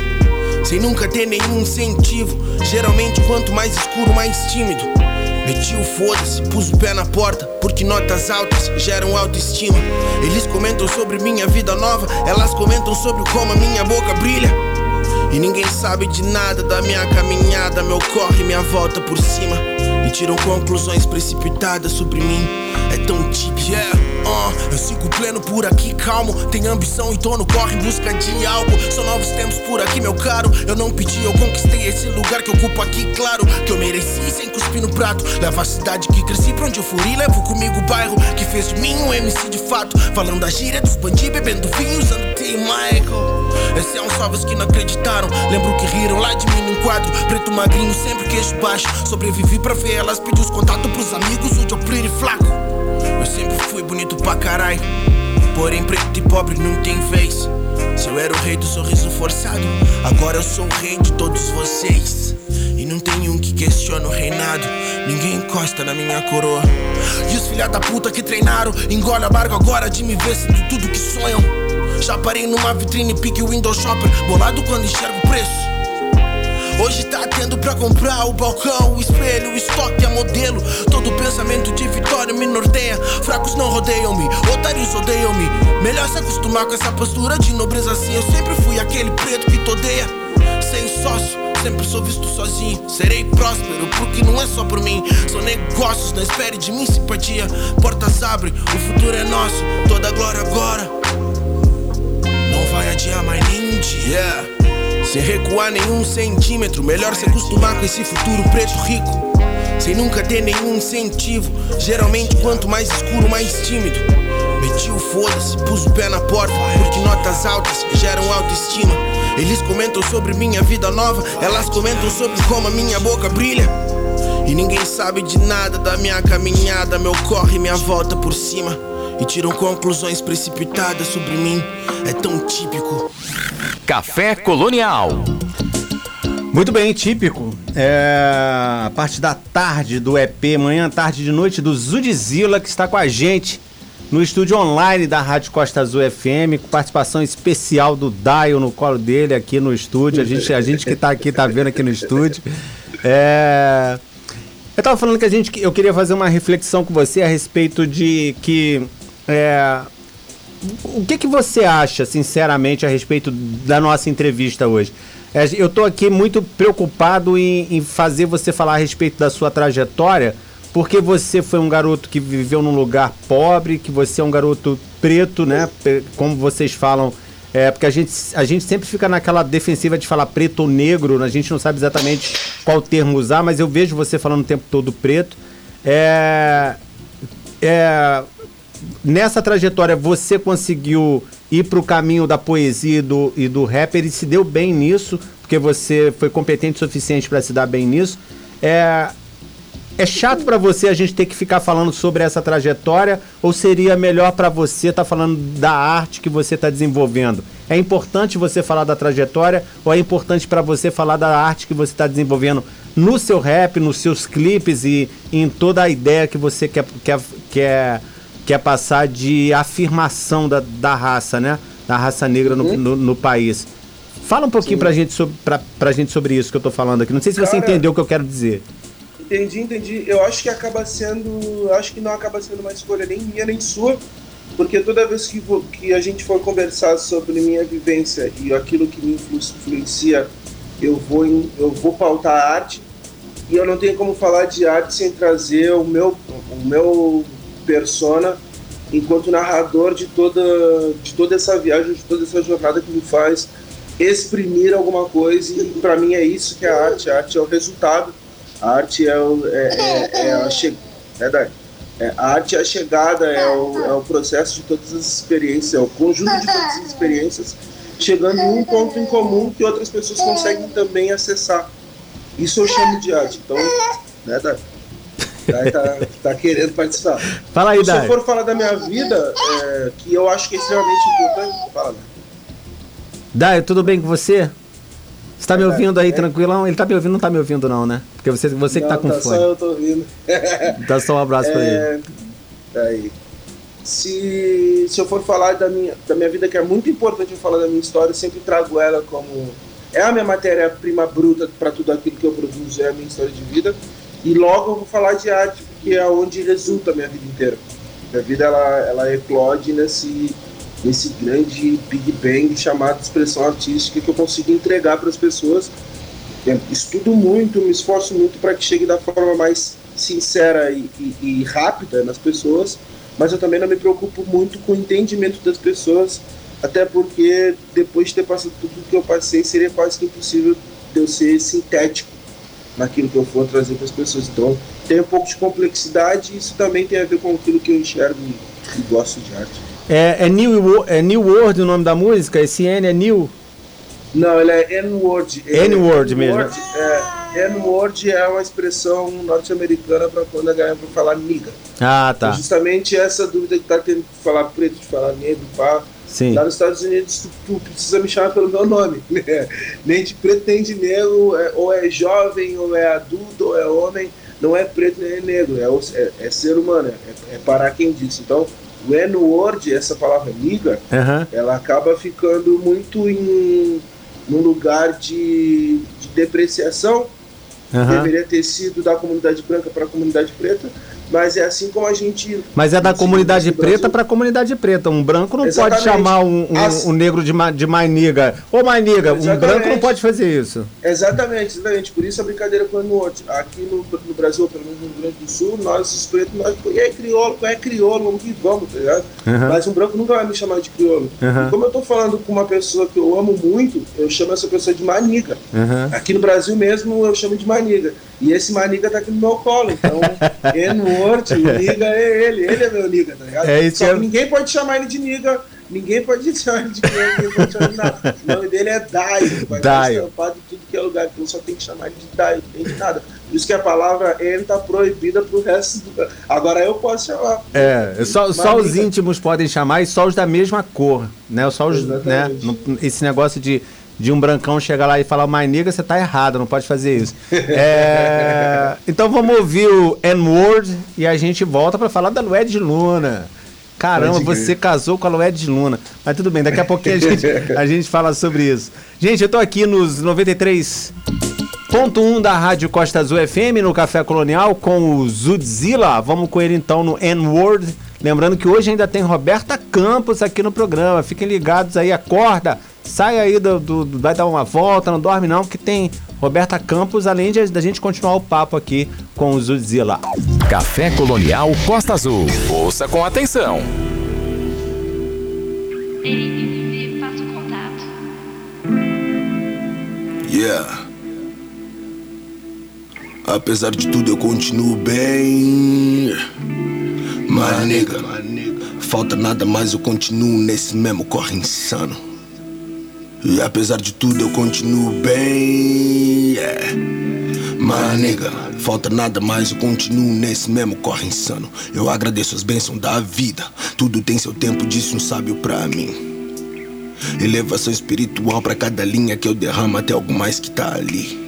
Sem nunca ter nenhum incentivo. Geralmente, quanto mais escuro, mais tímido. Meti o foda-se, pus o pé na porta, porque notas altas geram autoestima. Eles comentam sobre minha vida nova, elas comentam sobre como a minha boca brilha. E ninguém sabe de nada da minha caminhada, meu corre, minha volta por cima. E tiram conclusões precipitadas sobre mim. É tão típico, yeah. Uh, eu sigo pleno por aqui, calmo. Tenho ambição e tô no corre em busca de algo. São novos tempos por aqui, meu caro. Eu não pedi, eu conquistei esse lugar que ocupo aqui, claro. Que eu mereci sem cuspir no prato. Levo a cidade que cresci pra onde eu fui e levo comigo o bairro que fez de mim um MC de fato. Falando da gíria dos bandis, bebendo vinho, usando T. Michael. Esse é um salve que não acreditaram. Lembro que riram lá de mim num quadro. Preto magrinho, sempre queixo baixo. Sobrevivi pra ver elas, pedi os contatos pros amigos. O Joe Pretty flaco. Eu sempre fui bonito pra caralho. Porém, preto e pobre não tem vez. Se eu era o rei do sorriso forçado, agora eu sou o rei de todos vocês. E não tem um que questione o reinado. Ninguém encosta na minha coroa. E os filha da puta que treinaram, engole amargo agora de me ver sendo tudo que sonham. Já parei numa vitrine pique window shopper, bolado quando enxergo o preço. Hoje tá tendo pra comprar o balcão, o espelho, o estoque, a modelo. Todo pensamento de vitória me norteia. Fracos não rodeiam-me, otários odeiam-me. Melhor se acostumar com essa postura de nobreza assim. Eu sempre fui aquele preto que todeia. Sem sócio, sempre sou visto sozinho. Serei próspero, porque não é só por mim. São negócios, não espere de mim simpatia. Portas abrem, o futuro é nosso. Toda glória agora. Não vai adiar mais dia. Yeah. Sem recuar nenhum centímetro, melhor se acostumar com esse futuro preto rico. Sem nunca ter nenhum incentivo. Geralmente, quanto mais escuro, mais tímido. Meti o foda-se, pus o pé na porta, porque notas altas geram autoestima. Eles comentam sobre minha vida nova, elas comentam sobre como a minha boca brilha. E ninguém sabe de nada da minha caminhada, meu corre, minha volta por cima. E tiram conclusões precipitadas sobre mim, é tão típico. Café Colonial. Muito bem, típico. É a parte da tarde do EP, manhã, tarde de noite do Zudzilla, que está com a gente no estúdio online da Rádio Costa Azul FM, com participação especial do Daio no colo dele aqui no estúdio. A gente, a gente que está aqui está vendo aqui no estúdio. É... Eu estava falando que a gente, eu queria fazer uma reflexão com você a respeito de que é, o que, que você acha, sinceramente, a respeito da nossa entrevista hoje? É, eu estou aqui muito preocupado em, em, fazer você falar a respeito da sua trajetória, porque você foi um garoto que viveu num lugar pobre, que você é um garoto preto, né? Como vocês falam, é, porque a gente, a gente sempre fica naquela defensiva de falar preto ou negro, a gente não sabe exatamente qual termo usar, mas eu vejo você falando o tempo todo preto. É, é, nessa trajetória você conseguiu ir para o caminho da poesia e do, e do rapper e se deu bem nisso, porque você foi competente o suficiente para se dar bem nisso. É, é chato para você a gente ter que ficar falando sobre essa trajetória ou seria melhor para você estar tá falando da arte que você está desenvolvendo? É importante você falar da trajetória ou é importante para você falar da arte que você está desenvolvendo no seu rap, nos seus clipes e, e em toda a ideia que você quer, quer, quer que é passar de afirmação da, da raça, né? Da raça negra no, no, no país. Fala um pouquinho pra gente, sobre, pra, pra gente sobre isso que eu tô falando aqui. Não sei se você Cara, entendeu o que eu quero dizer. Entendi, entendi. Eu acho que acaba sendo. Acho que não acaba sendo uma escolha nem minha nem sua, porque toda vez que, vou, que a gente for conversar sobre minha vivência e aquilo que me influencia, eu vou, eu vou pautar a arte. E eu não tenho como falar de arte sem trazer o meu, o meu persona enquanto narrador de toda, de toda essa viagem, de toda essa jornada que me faz exprimir alguma coisa e para mim é isso que é a arte. A arte é o resultado, a arte é, o, é, é, é a che... é, é, a arte é a chegada, é o, é o processo de todas as experiências, é o conjunto de todas as experiências chegando em um ponto em comum que outras pessoas conseguem também acessar. Isso eu chamo de arte. Então, né, Dai? Dai tá, tá querendo participar. Fala aí, Dai. Se eu for falar da minha vida, é, que eu acho que é extremamente importante, fala. Né? Dai, tudo bem com você? Você tá me ouvindo aí é. tranquilão? Ele tá me ouvindo, não tá me ouvindo não, né? Porque você, você não, que tá com tá fone. só eu tô ouvindo. Dá só um abraço é, pra ele. Tá aí. Se, se eu for falar da minha, da minha vida, que é muito importante eu falar da minha história, eu sempre trago ela como... É a minha matéria-prima bruta para tudo aquilo que eu produzo, é a minha história de vida. E logo eu vou falar de arte, porque é onde resulta a minha vida inteira. Minha vida ela, ela eclode nesse, nesse grande Big Bang chamado expressão artística que eu consigo entregar para as pessoas. Estudo muito, me esforço muito para que chegue da forma mais sincera e, e, e, rápida nas pessoas, mas eu também não me preocupo muito com o entendimento das pessoas, até porque depois de ter passado tudo que eu passei, seria quase que impossível de eu ser sintético naquilo que eu for trazer para as pessoas. Então, tem um pouco de complexidade e isso também tem a ver com aquilo que eu enxergo e, gosto de arte. É, é, New, é New World o nome da música? Esse N é New? Não, ele é N-word. N-word mesmo. É, N-word é uma expressão norte-americana para quando a galera vai falar niga. Ah, tá. justamente essa dúvida que tá tendo de falar preto, de falar negro, pá. Sim. Lá nos Estados Unidos, tu, tu, precisa me chamar pelo meu nome. Né? nem de preto, nem de negro, é, ou é jovem, ou é adulto, ou é homem. Não é preto nem é negro, é, é, é ser humano, é, é para quem disse. Então, o N-word, essa palavra niga, Aham. ela acaba ficando muito em num lugar de, de depreciação. Aham. Deveria ter sido da comunidade branca para a comunidade preta, mas é assim como a gente. Mas é da comunidade preta para a comunidade preta. Um branco não Exatamente. pode chamar um, um- As- um negro de, ma, de maniga. Ô maniga, um branco não pode fazer isso. Exatamente, exatamente. Por isso a brincadeira com o N-word. Aqui no, no Brasil, pelo menos no Rio Grande do Sul, nós, os pretos, nós. E aí, crioulo, é crioulo? Vamos que vamos, tá ligado? Aham. Mas um branco nunca vai me chamar de crioulo. E como eu tô falando com uma pessoa que eu amo muito, eu chamo essa pessoa de maniga. Aham. Aqui no Brasil mesmo eu chamo de maniga. E esse maniga tá aqui no meu colo. Então, N-word, o niga é ele. Ele é meu niga, tá ligado? É isso Só que eu- ninguém pode chamar ele de niga. Ninguém pode chamar ele de niga, ninguém pode chamar ele de nada. O nome dele é Daio. Vai estar Daio. estampado em tudo que é lugar. Então só tem que chamar ele de Daio, não tem de nada. Por isso que a palavra N tá proibida pro resto do. Agora eu posso chamar. É, só, só os íntimos podem chamar e só os da mesma cor, né? Só os, né? Exatamente. Esse negócio de, de um brancão chegar lá e falar maniga, você tá errado, não pode fazer isso. É, então vamos ouvir o N-Word e a gente volta para falar da Lued Luna. Caramba, você casou com a Lued Luna. Mas tudo bem, daqui a pouquinho a gente, a gente fala sobre isso. Gente, eu tô aqui nos 93 Ponto 1 da Rádio Costa Azul FM no Café Colonial com o Zudzilla. Vamos com ele então no N-Word. Lembrando que hoje ainda tem Roberta Campos aqui no programa. Fiquem ligados aí, acorda, sai aí do, do- do- vai dar uma volta, não dorme não, que tem Roberta Campos, além de, da gente continuar o papo aqui com o Zudzilla. Café Colonial Costa Azul. Ouça com atenção. O contato. Yeah. Apesar de tudo, eu continuo bem. Mas, nega, falta nada mais, eu continuo nesse mesmo corre insano. E apesar de tudo, eu continuo bem. Yeah. Nega, falta nada mais, eu continuo nesse mesmo corre insano. Eu agradeço as bênçãos da vida. Tudo tem seu tempo, disse um sábio pra mim. Elevação espiritual pra cada linha que eu derramo até algo mais que tá ali.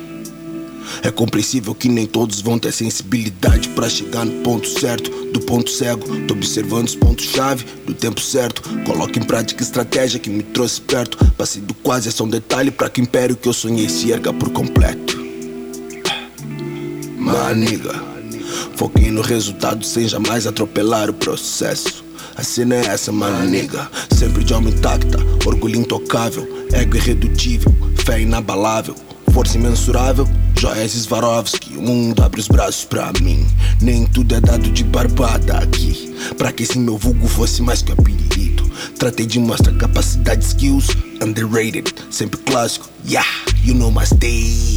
É compreensível que nem todos vão ter sensibilidade pra chegar no ponto certo, do ponto cego. Tô observando os pontos-chave do tempo certo. Coloco em prática estratégia que me trouxe perto. Passei do quase a só um detalhe pra que império que eu sonhei se erga por completo. Maniga, foquei no resultado sem jamais atropelar o processo. A cena é essa, maniga. Sempre de alma intacta, orgulho intocável, ego irredutível, fé inabalável. Força imensurável, joias Swarovski. O mundo abre os braços pra mim. Nem tudo é dado de barbada aqui. Pra que esse meu vulgo fosse mais que apelido. Tratei de mostrar capacidade, skills, underrated, sempre clássico. Yeah, you know my days.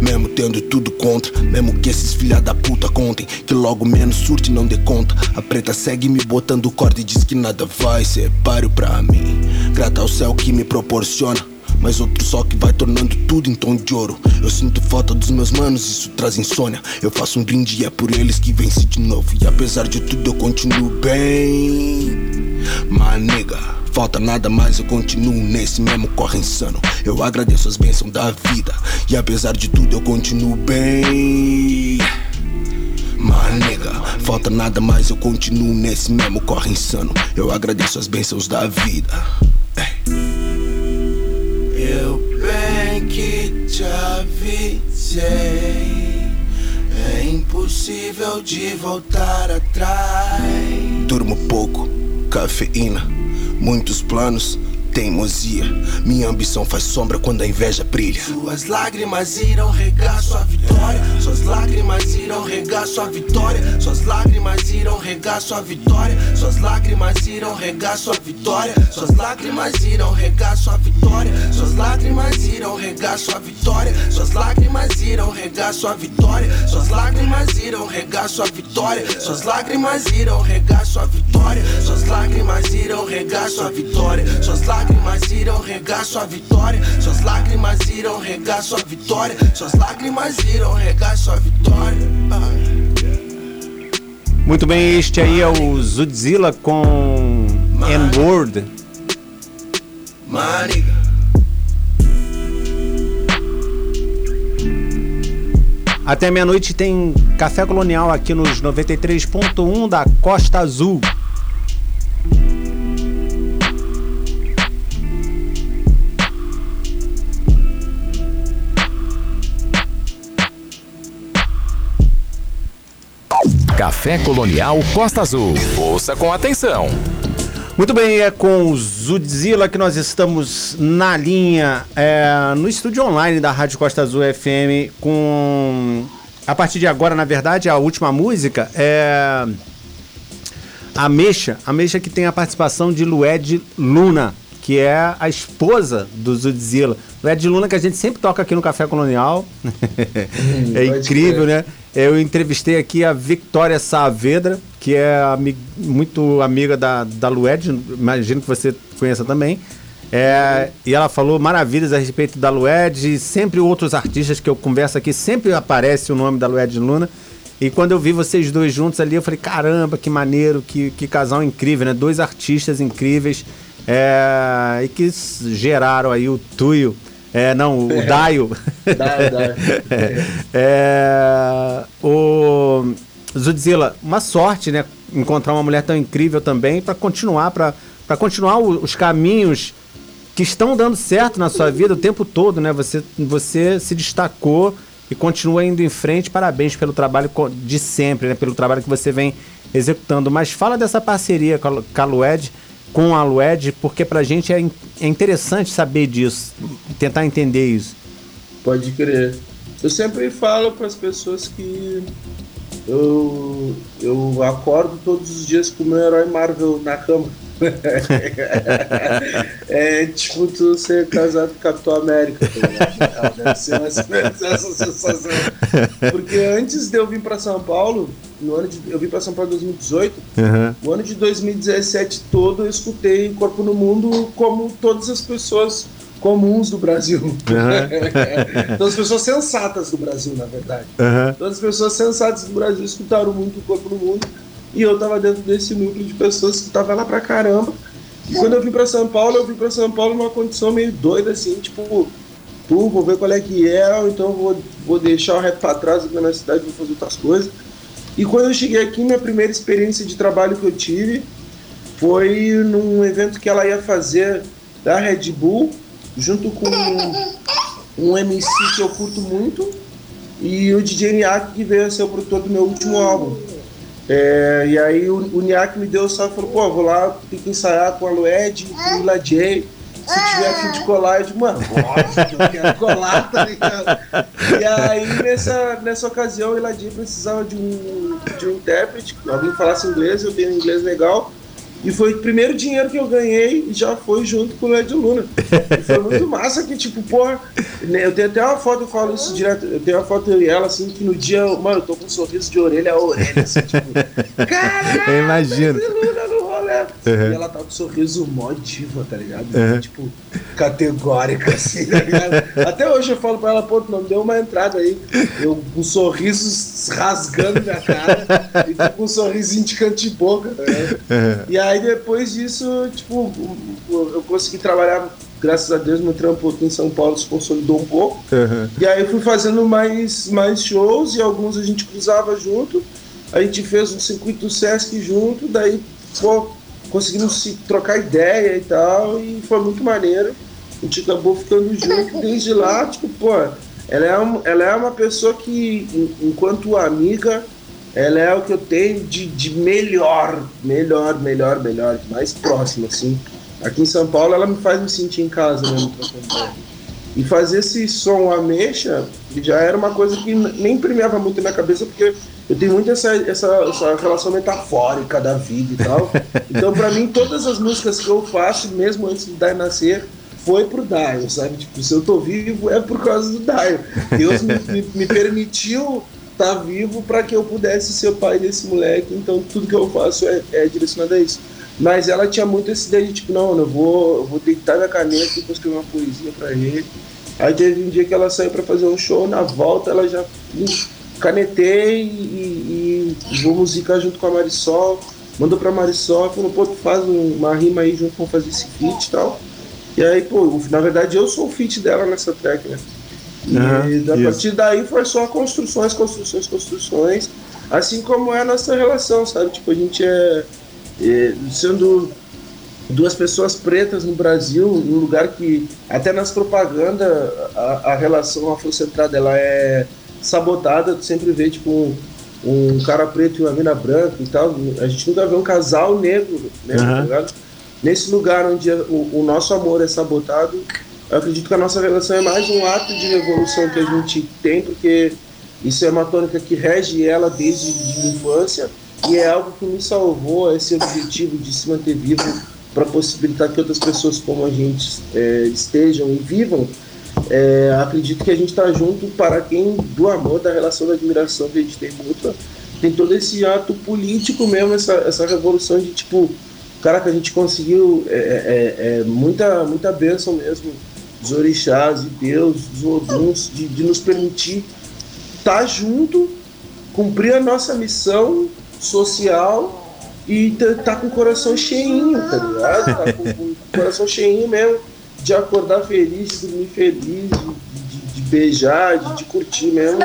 Mesmo tendo tudo contra, mesmo que esses filha da puta contem Que logo menos surte não dê conta A preta segue me botando corda e diz que nada vai ser páreo pra mim Grata ao céu que me proporciona mas outro sol que vai tornando tudo em tom de ouro Eu sinto falta dos meus manos, isso traz insônia Eu faço um brinde e é por eles que vence de novo E apesar de tudo eu continuo bem Maniga Falta nada mais, eu continuo nesse mesmo corre insano. Eu agradeço as bênçãos da vida. E apesar de tudo, eu continuo bem. Manega, falta nada mais, eu continuo nesse mesmo corre insano. Eu agradeço as bênçãos da vida. Te avisei. É impossível de voltar atrás. Durmo pouco, cafeína, muitos planos. Teimosia. Minha ambição faz sombra quando a inveja brilha. Suas lágrimas irão regar sua vitória. Suas lágrimas irão regar sua vitória. Suas lágrimas irão regar sua vitória. Suas lágrimas irão regar sua vitória. Suas lágrimas irão regar sua vitória. Suas lágrimas irão regar sua vitória. Suas lágrimas irão regar sua vitória. Suas lágrimas irão regar sua vitória. Suas lágrimas irão regar sua vitória. Suas lágrimas irão regar sua vitória. Suas lágrimas irão regar sua vitória. Suas lágrimas irão regar sua vitória. Suas lágrimas irão regar sua vitória. Muito bem, este aí é o Zudzilla com N-Word. Maniga. Até meia-noite tem Café Colonial aqui nos 93.1 da Costa Azul. Café Colonial Costa Azul. Ouça com atenção. Muito bem, é com o Zudzilla que nós estamos na linha, é, no estúdio online da Rádio Costa Azul FM, com. A partir de agora, na verdade, a última música é. A Mexa, a Mexa que tem a participação de Lued Luna, que é a esposa do Zudzilla. Lued Luna que a gente sempre toca aqui no Café Colonial. é incrível, né? Eu entrevistei aqui a Victoria Saavedra, que é ami- muito amiga da, da Lued, imagino que você conheça também. É, e ela falou maravilhas a respeito da Lued e sempre outros artistas que eu converso aqui, sempre aparece o nome da Lued Luna. E quando eu vi vocês dois juntos ali, eu falei, caramba, que maneiro, que, que casal incrível, né? Dois artistas incríveis é, e que geraram aí o Tuyo. É, não, o Daio. Dá, dá. É, o Zudzilla, uma sorte, né? Encontrar uma mulher tão incrível também para continuar, para continuar os caminhos que estão dando certo na sua vida o tempo todo, né? Você, você se destacou e continua indo em frente. Parabéns pelo trabalho de sempre, né? Pelo trabalho que você vem executando. Mas fala dessa parceria com a, Lu- com a Lued, a porque pra gente é, é interessante saber disso, tentar entender isso. Pode crer. Eu sempre falo para as pessoas que eu, eu acordo todos os dias com o meu herói Marvel na cama. é tipo tu ser casado com Capitão América. Tá? Deve ser essa sensação. Porque antes de eu vir para São Paulo, no ano de, eu vim para São Paulo em 2018, Uhum. o ano de 2017 todo eu escutei Corpo no Mundo como todas as pessoas comuns do Brasil. todas as pessoas sensatas do Brasil, na verdade. Uhum. Todas as pessoas sensatas do Brasil escutaram muito o Corpo no Mundo. E eu tava dentro desse núcleo de pessoas que tava lá pra caramba. E quando eu vim pra São Paulo, eu vim pra São Paulo numa condição meio doida, assim, tipo, pô, vou ver qual é que é, ou então vou, vou deixar o rap pra trás aqui na cidade, vou fazer outras coisas. E quando eu cheguei aqui, minha primeira experiência de trabalho que eu tive foi num evento que ela ia fazer da Red Bull, junto com um MC que eu curto muito e o DJ Niak, que veio a ser o produtor do meu último álbum. É, e aí o, o Niak me deu o salve e falou, pô, vou lá, tem que ensaiar com a Lued, com o Ila J. Se tiver afim de colar, eu digo, mano, óbvio, eu quero colar, tá ligado? E aí, nessa, nessa ocasião, o Ila J precisava de um, de um intérprete, alguém falasse inglês, eu tenho inglês legal. E foi o primeiro dinheiro que eu ganhei e já foi junto com o Led Luna. E foi muito massa que, tipo, porra, né, eu tenho até uma foto, eu falo isso direto, eu tenho uma foto eu e ela, assim, que no dia, mano, eu tô com um sorriso de orelha a orelha, assim, tipo, caralho, Eu imagino. Led Luna. Uhum. E ela tá com um sorriso mó diva, tá ligado? Uhum. Tipo, categórica, assim, tá ligado? Até hoje eu falo pra ela, pô, não deu uma entrada aí, eu com sorrisos rasgando minha cara, e tu com um sorrisinho de canto de boca, tá ligado? E aí depois disso, tipo, eu consegui trabalhar, graças a Deus, meu trampo aqui em São Paulo se consolidou um pouco. Uhum. E aí eu fui fazendo mais, mais shows e alguns a gente cruzava junto. A gente fez um circuito Sesc junto, daí pô, conseguimos se trocar ideia e tal, e foi muito maneiro. A gente acabou ficando junto desde lá, tipo, pô, ela é, um- ela é uma pessoa que, en- enquanto amiga, ela é o que eu tenho de, de melhor, melhor, melhor, melhor, mais próximo, assim. Aqui em São Paulo ela me faz me sentir em casa mesmo trocando E fazer esse som ameixa já era uma coisa que nem premiava muito na minha cabeça, porque eu tenho muito essa, essa, essa relação metafórica da vida e tal. Então, para mim, todas as músicas que eu faço, mesmo antes do Dai nascer, foi pro Daio, sabe? Tipo, se eu tô vivo é por causa do Daio. Deus me, me, me permitiu estar tá vivo para que eu pudesse ser o pai desse moleque, então tudo que eu faço é, é direcionado a isso. Mas ela tinha muito esse ideia de tipo, não, eu vou, eu vou deitar minha caneta e vou escrever uma poesia para ele. Aí teve um dia que ela saiu para fazer um show, na volta ela já canetei e, e vou musicar junto com a Marisol. Mandou pra Marisol, falou, pô, tu faz uma rima aí junto, vamos fazer esse feat e tal. E aí, pô, na verdade eu sou o feat dela nessa track, né? E uhum, a partir daí foi só construções, construções, construções. Assim como é a nossa relação, sabe? Tipo, a gente é e, sendo duas pessoas pretas no Brasil, num lugar que até nas propagandas a, a relação afrocentrada ela é sabotada, tu sempre vê tipo um, um, cara preto e uma mina branca e tal. A gente nunca vê um casal negro, né? Uhum. Tá Nesse lugar onde o, o, nosso amor é sabotado, eu acredito que a nossa relação é mais um ato de revolução que a gente tem, porque isso é uma tônica que rege ela desde a infância e é algo que me salvou esse objetivo de se manter vivo para possibilitar que outras pessoas como a gente é, estejam e vivam. É, acredito que a gente está junto para quem do amor, da relação, da admiração que a gente tem mútua. Tem todo esse ato político mesmo, essa, essa revolução de tipo, cara, que a gente conseguiu é, é, é muita, muita bênção mesmo dos orixás, de Deus, dos oduns, de, de nos permitir estar tá junto, cumprir a nossa missão social e tá, tá com o coração cheinho, tá ligado? Tá com, com o coração cheinho mesmo de acordar feliz, dormir feliz, de, de, de beijar, de, de, curtir mesmo.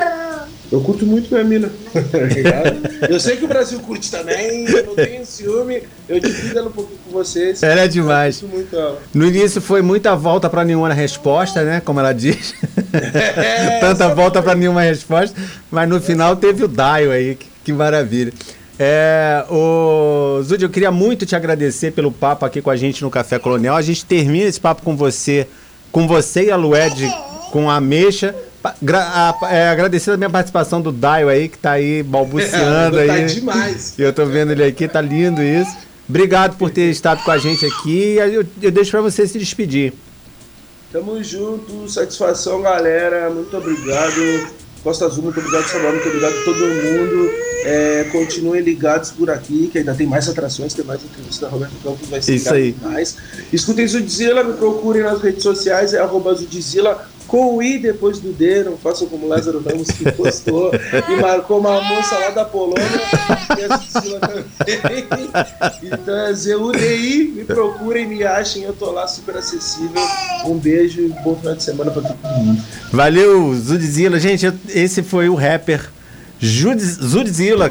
Eu curto muito minha mina, Eu sei que o Brasil curte também, eu não tenho ciúme, eu divido ela um pouquinho com vocês. Ela é demais. No início foi muita volta para nenhuma resposta, né? Como ela diz. É, Tanta volta para nenhuma resposta, mas no final teve o Daio aí, que, que maravilha. É, o Zud, eu queria muito te agradecer pelo papo aqui com a gente no Café Colonial. A gente termina esse papo com você, com você e a Lued, com a Mexa. é, agradecer a minha participação do Daio aí, que tá aí balbuciando é, tá aí. demais. Eu tô vendo ele aqui, tá lindo isso. Obrigado por ter estado com a gente aqui. Eu, eu deixo para você se despedir. Tamo junto, satisfação, galera. Muito obrigado. Costa Azul, muito obrigado, Samuel, muito obrigado a todo mundo. É, continuem ligados por aqui, que ainda tem mais atrações, tem mais entrevistas da Roberto Campos, vai ser Isso aí. mais. Escutem Zudzilla, me procurem nas redes sociais, é arroba Zudzilla com o I depois do D, não façam como Lázaro Ramos que postou e marcou uma moça lá da Polônia e também. Então é ZUDI, me procurem, me achem, eu tô lá super acessível. Um beijo e bom final de semana pra todo mundo. Valeu, Zudzilla. Gente, esse foi o rapper Zudzilla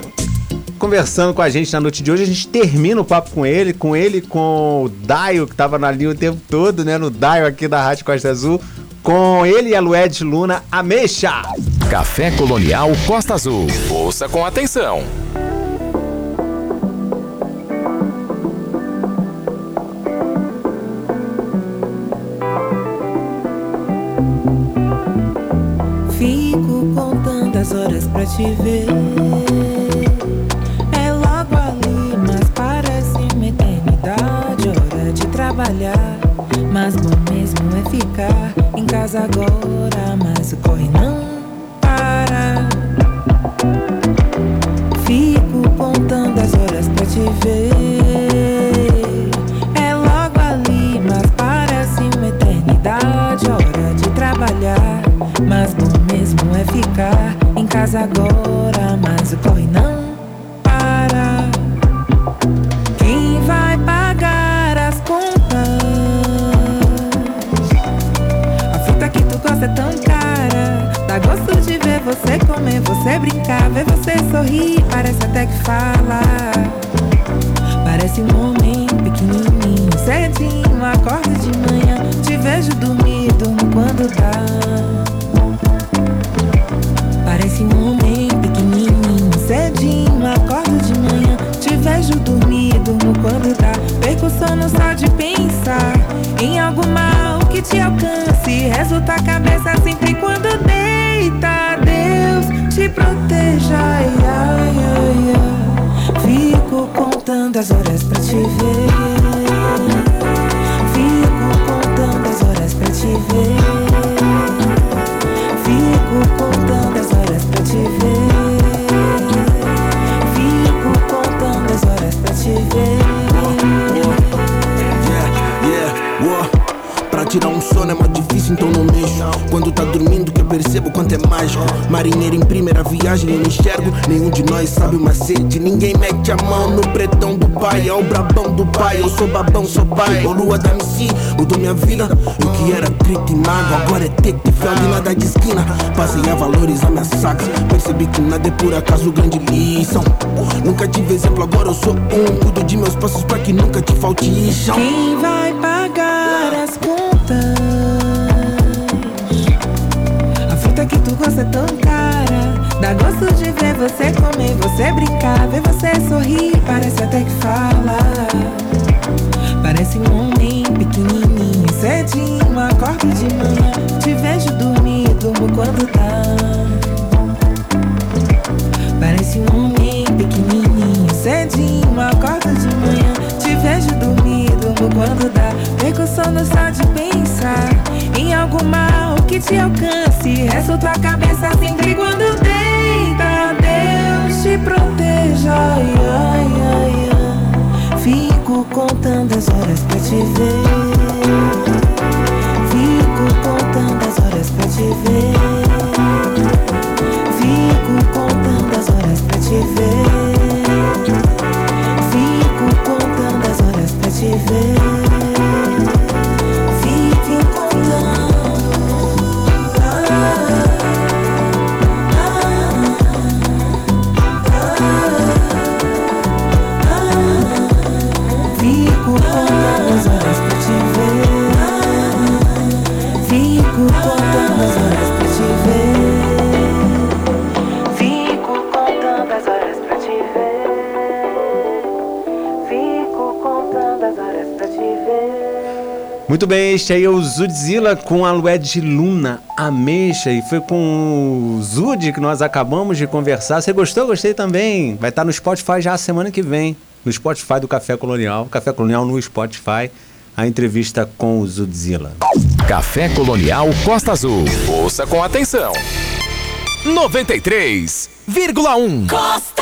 conversando com a gente na noite de hoje. A gente termina o papo com ele, com ele, com o Daio, que tava na linha o tempo todo, né? No Daio aqui da Rádio Costa Azul. Com ele e a Lued Luna Ameixa. Café Colonial Costa Azul. Ouça com atenção. pra te ver. É logo ali, mas parece uma eternidade. Hora de trabalhar, mas é ficar em casa agora. Mas o corre não para. Fico contando as horas pra te ver. É logo ali, mas parece uma eternidade. Hora de trabalhar, mas bom mesmo é ficar casa agora, mas o corre não você brincar, ver você sorrir, parece até que fala. Parece um homem pequenininho, cedinho, acorda de manhã, te vejo dormir, durmo quando dá. Parece um homem pequenininho, cedinho, acordo de manhã, te vejo dormir, durmo quando dá. Perco o sono só de pensar em algo mal que te alcance. Resulta a cabeça sempre quando deita. Deus te proteja. Ai, ai, ai. Fico contando as horas pra te ver. Fico contando as horas pra te ver. Fico contando as horas pra te ver. Fico contando as horas pra te ver. Yeah, yeah, uó. Pra tirar um sono é muito difícil, então não percebo quanto é mágico. Marinheiro em primeira viagem, eu não enxergo. Nenhum de nós sabe o macete. Ninguém mete a mão no pretão do pai. É o brabão do pai. Eu sou babão, sou pai. Ô lua da MC, mudou minha vida. Eu que era trito e mago, agora é teco e fel de nada de esquina. Passei a valorizar minhas sacas. Percebi que nada é por acaso grande lição. Nunca tive exemplo, agora eu sou um. Cuido de meus passos pra que nunca te falte chão. Gosta é tão cara. Dá gosto de ver você comer, você brincar, ver você sorrir. Parece até que fala. Parece um homem pequenininho, cedinho, acordo de manhã. Te vejo dormir, durmo quando dá. Parece um homem pequenininho, cedinho, acordo de manhã. Te vejo dormir, durmo quando dá. Perco sono só de pensar algo mal que te alcance. Resto tua cabeça sempre quando deita. Deus te proteja. Ai, ai, ai. Fico contando as horas pra te ver. Fico contando as horas pra te ver. Fico contando as horas pra te ver. Muito bem, este aí é o Zudzilla com a Lued Luna Ameixa e foi com o Zud que nós acabamos de conversar. Você gostou? Gostei também. Vai estar no Spotify já a semana que vem, no Spotify do Café Colonial. Café Colonial no Spotify, a entrevista com o Zudzilla. Café Colonial Costa Azul. Ouça com atenção. 93,1. Costa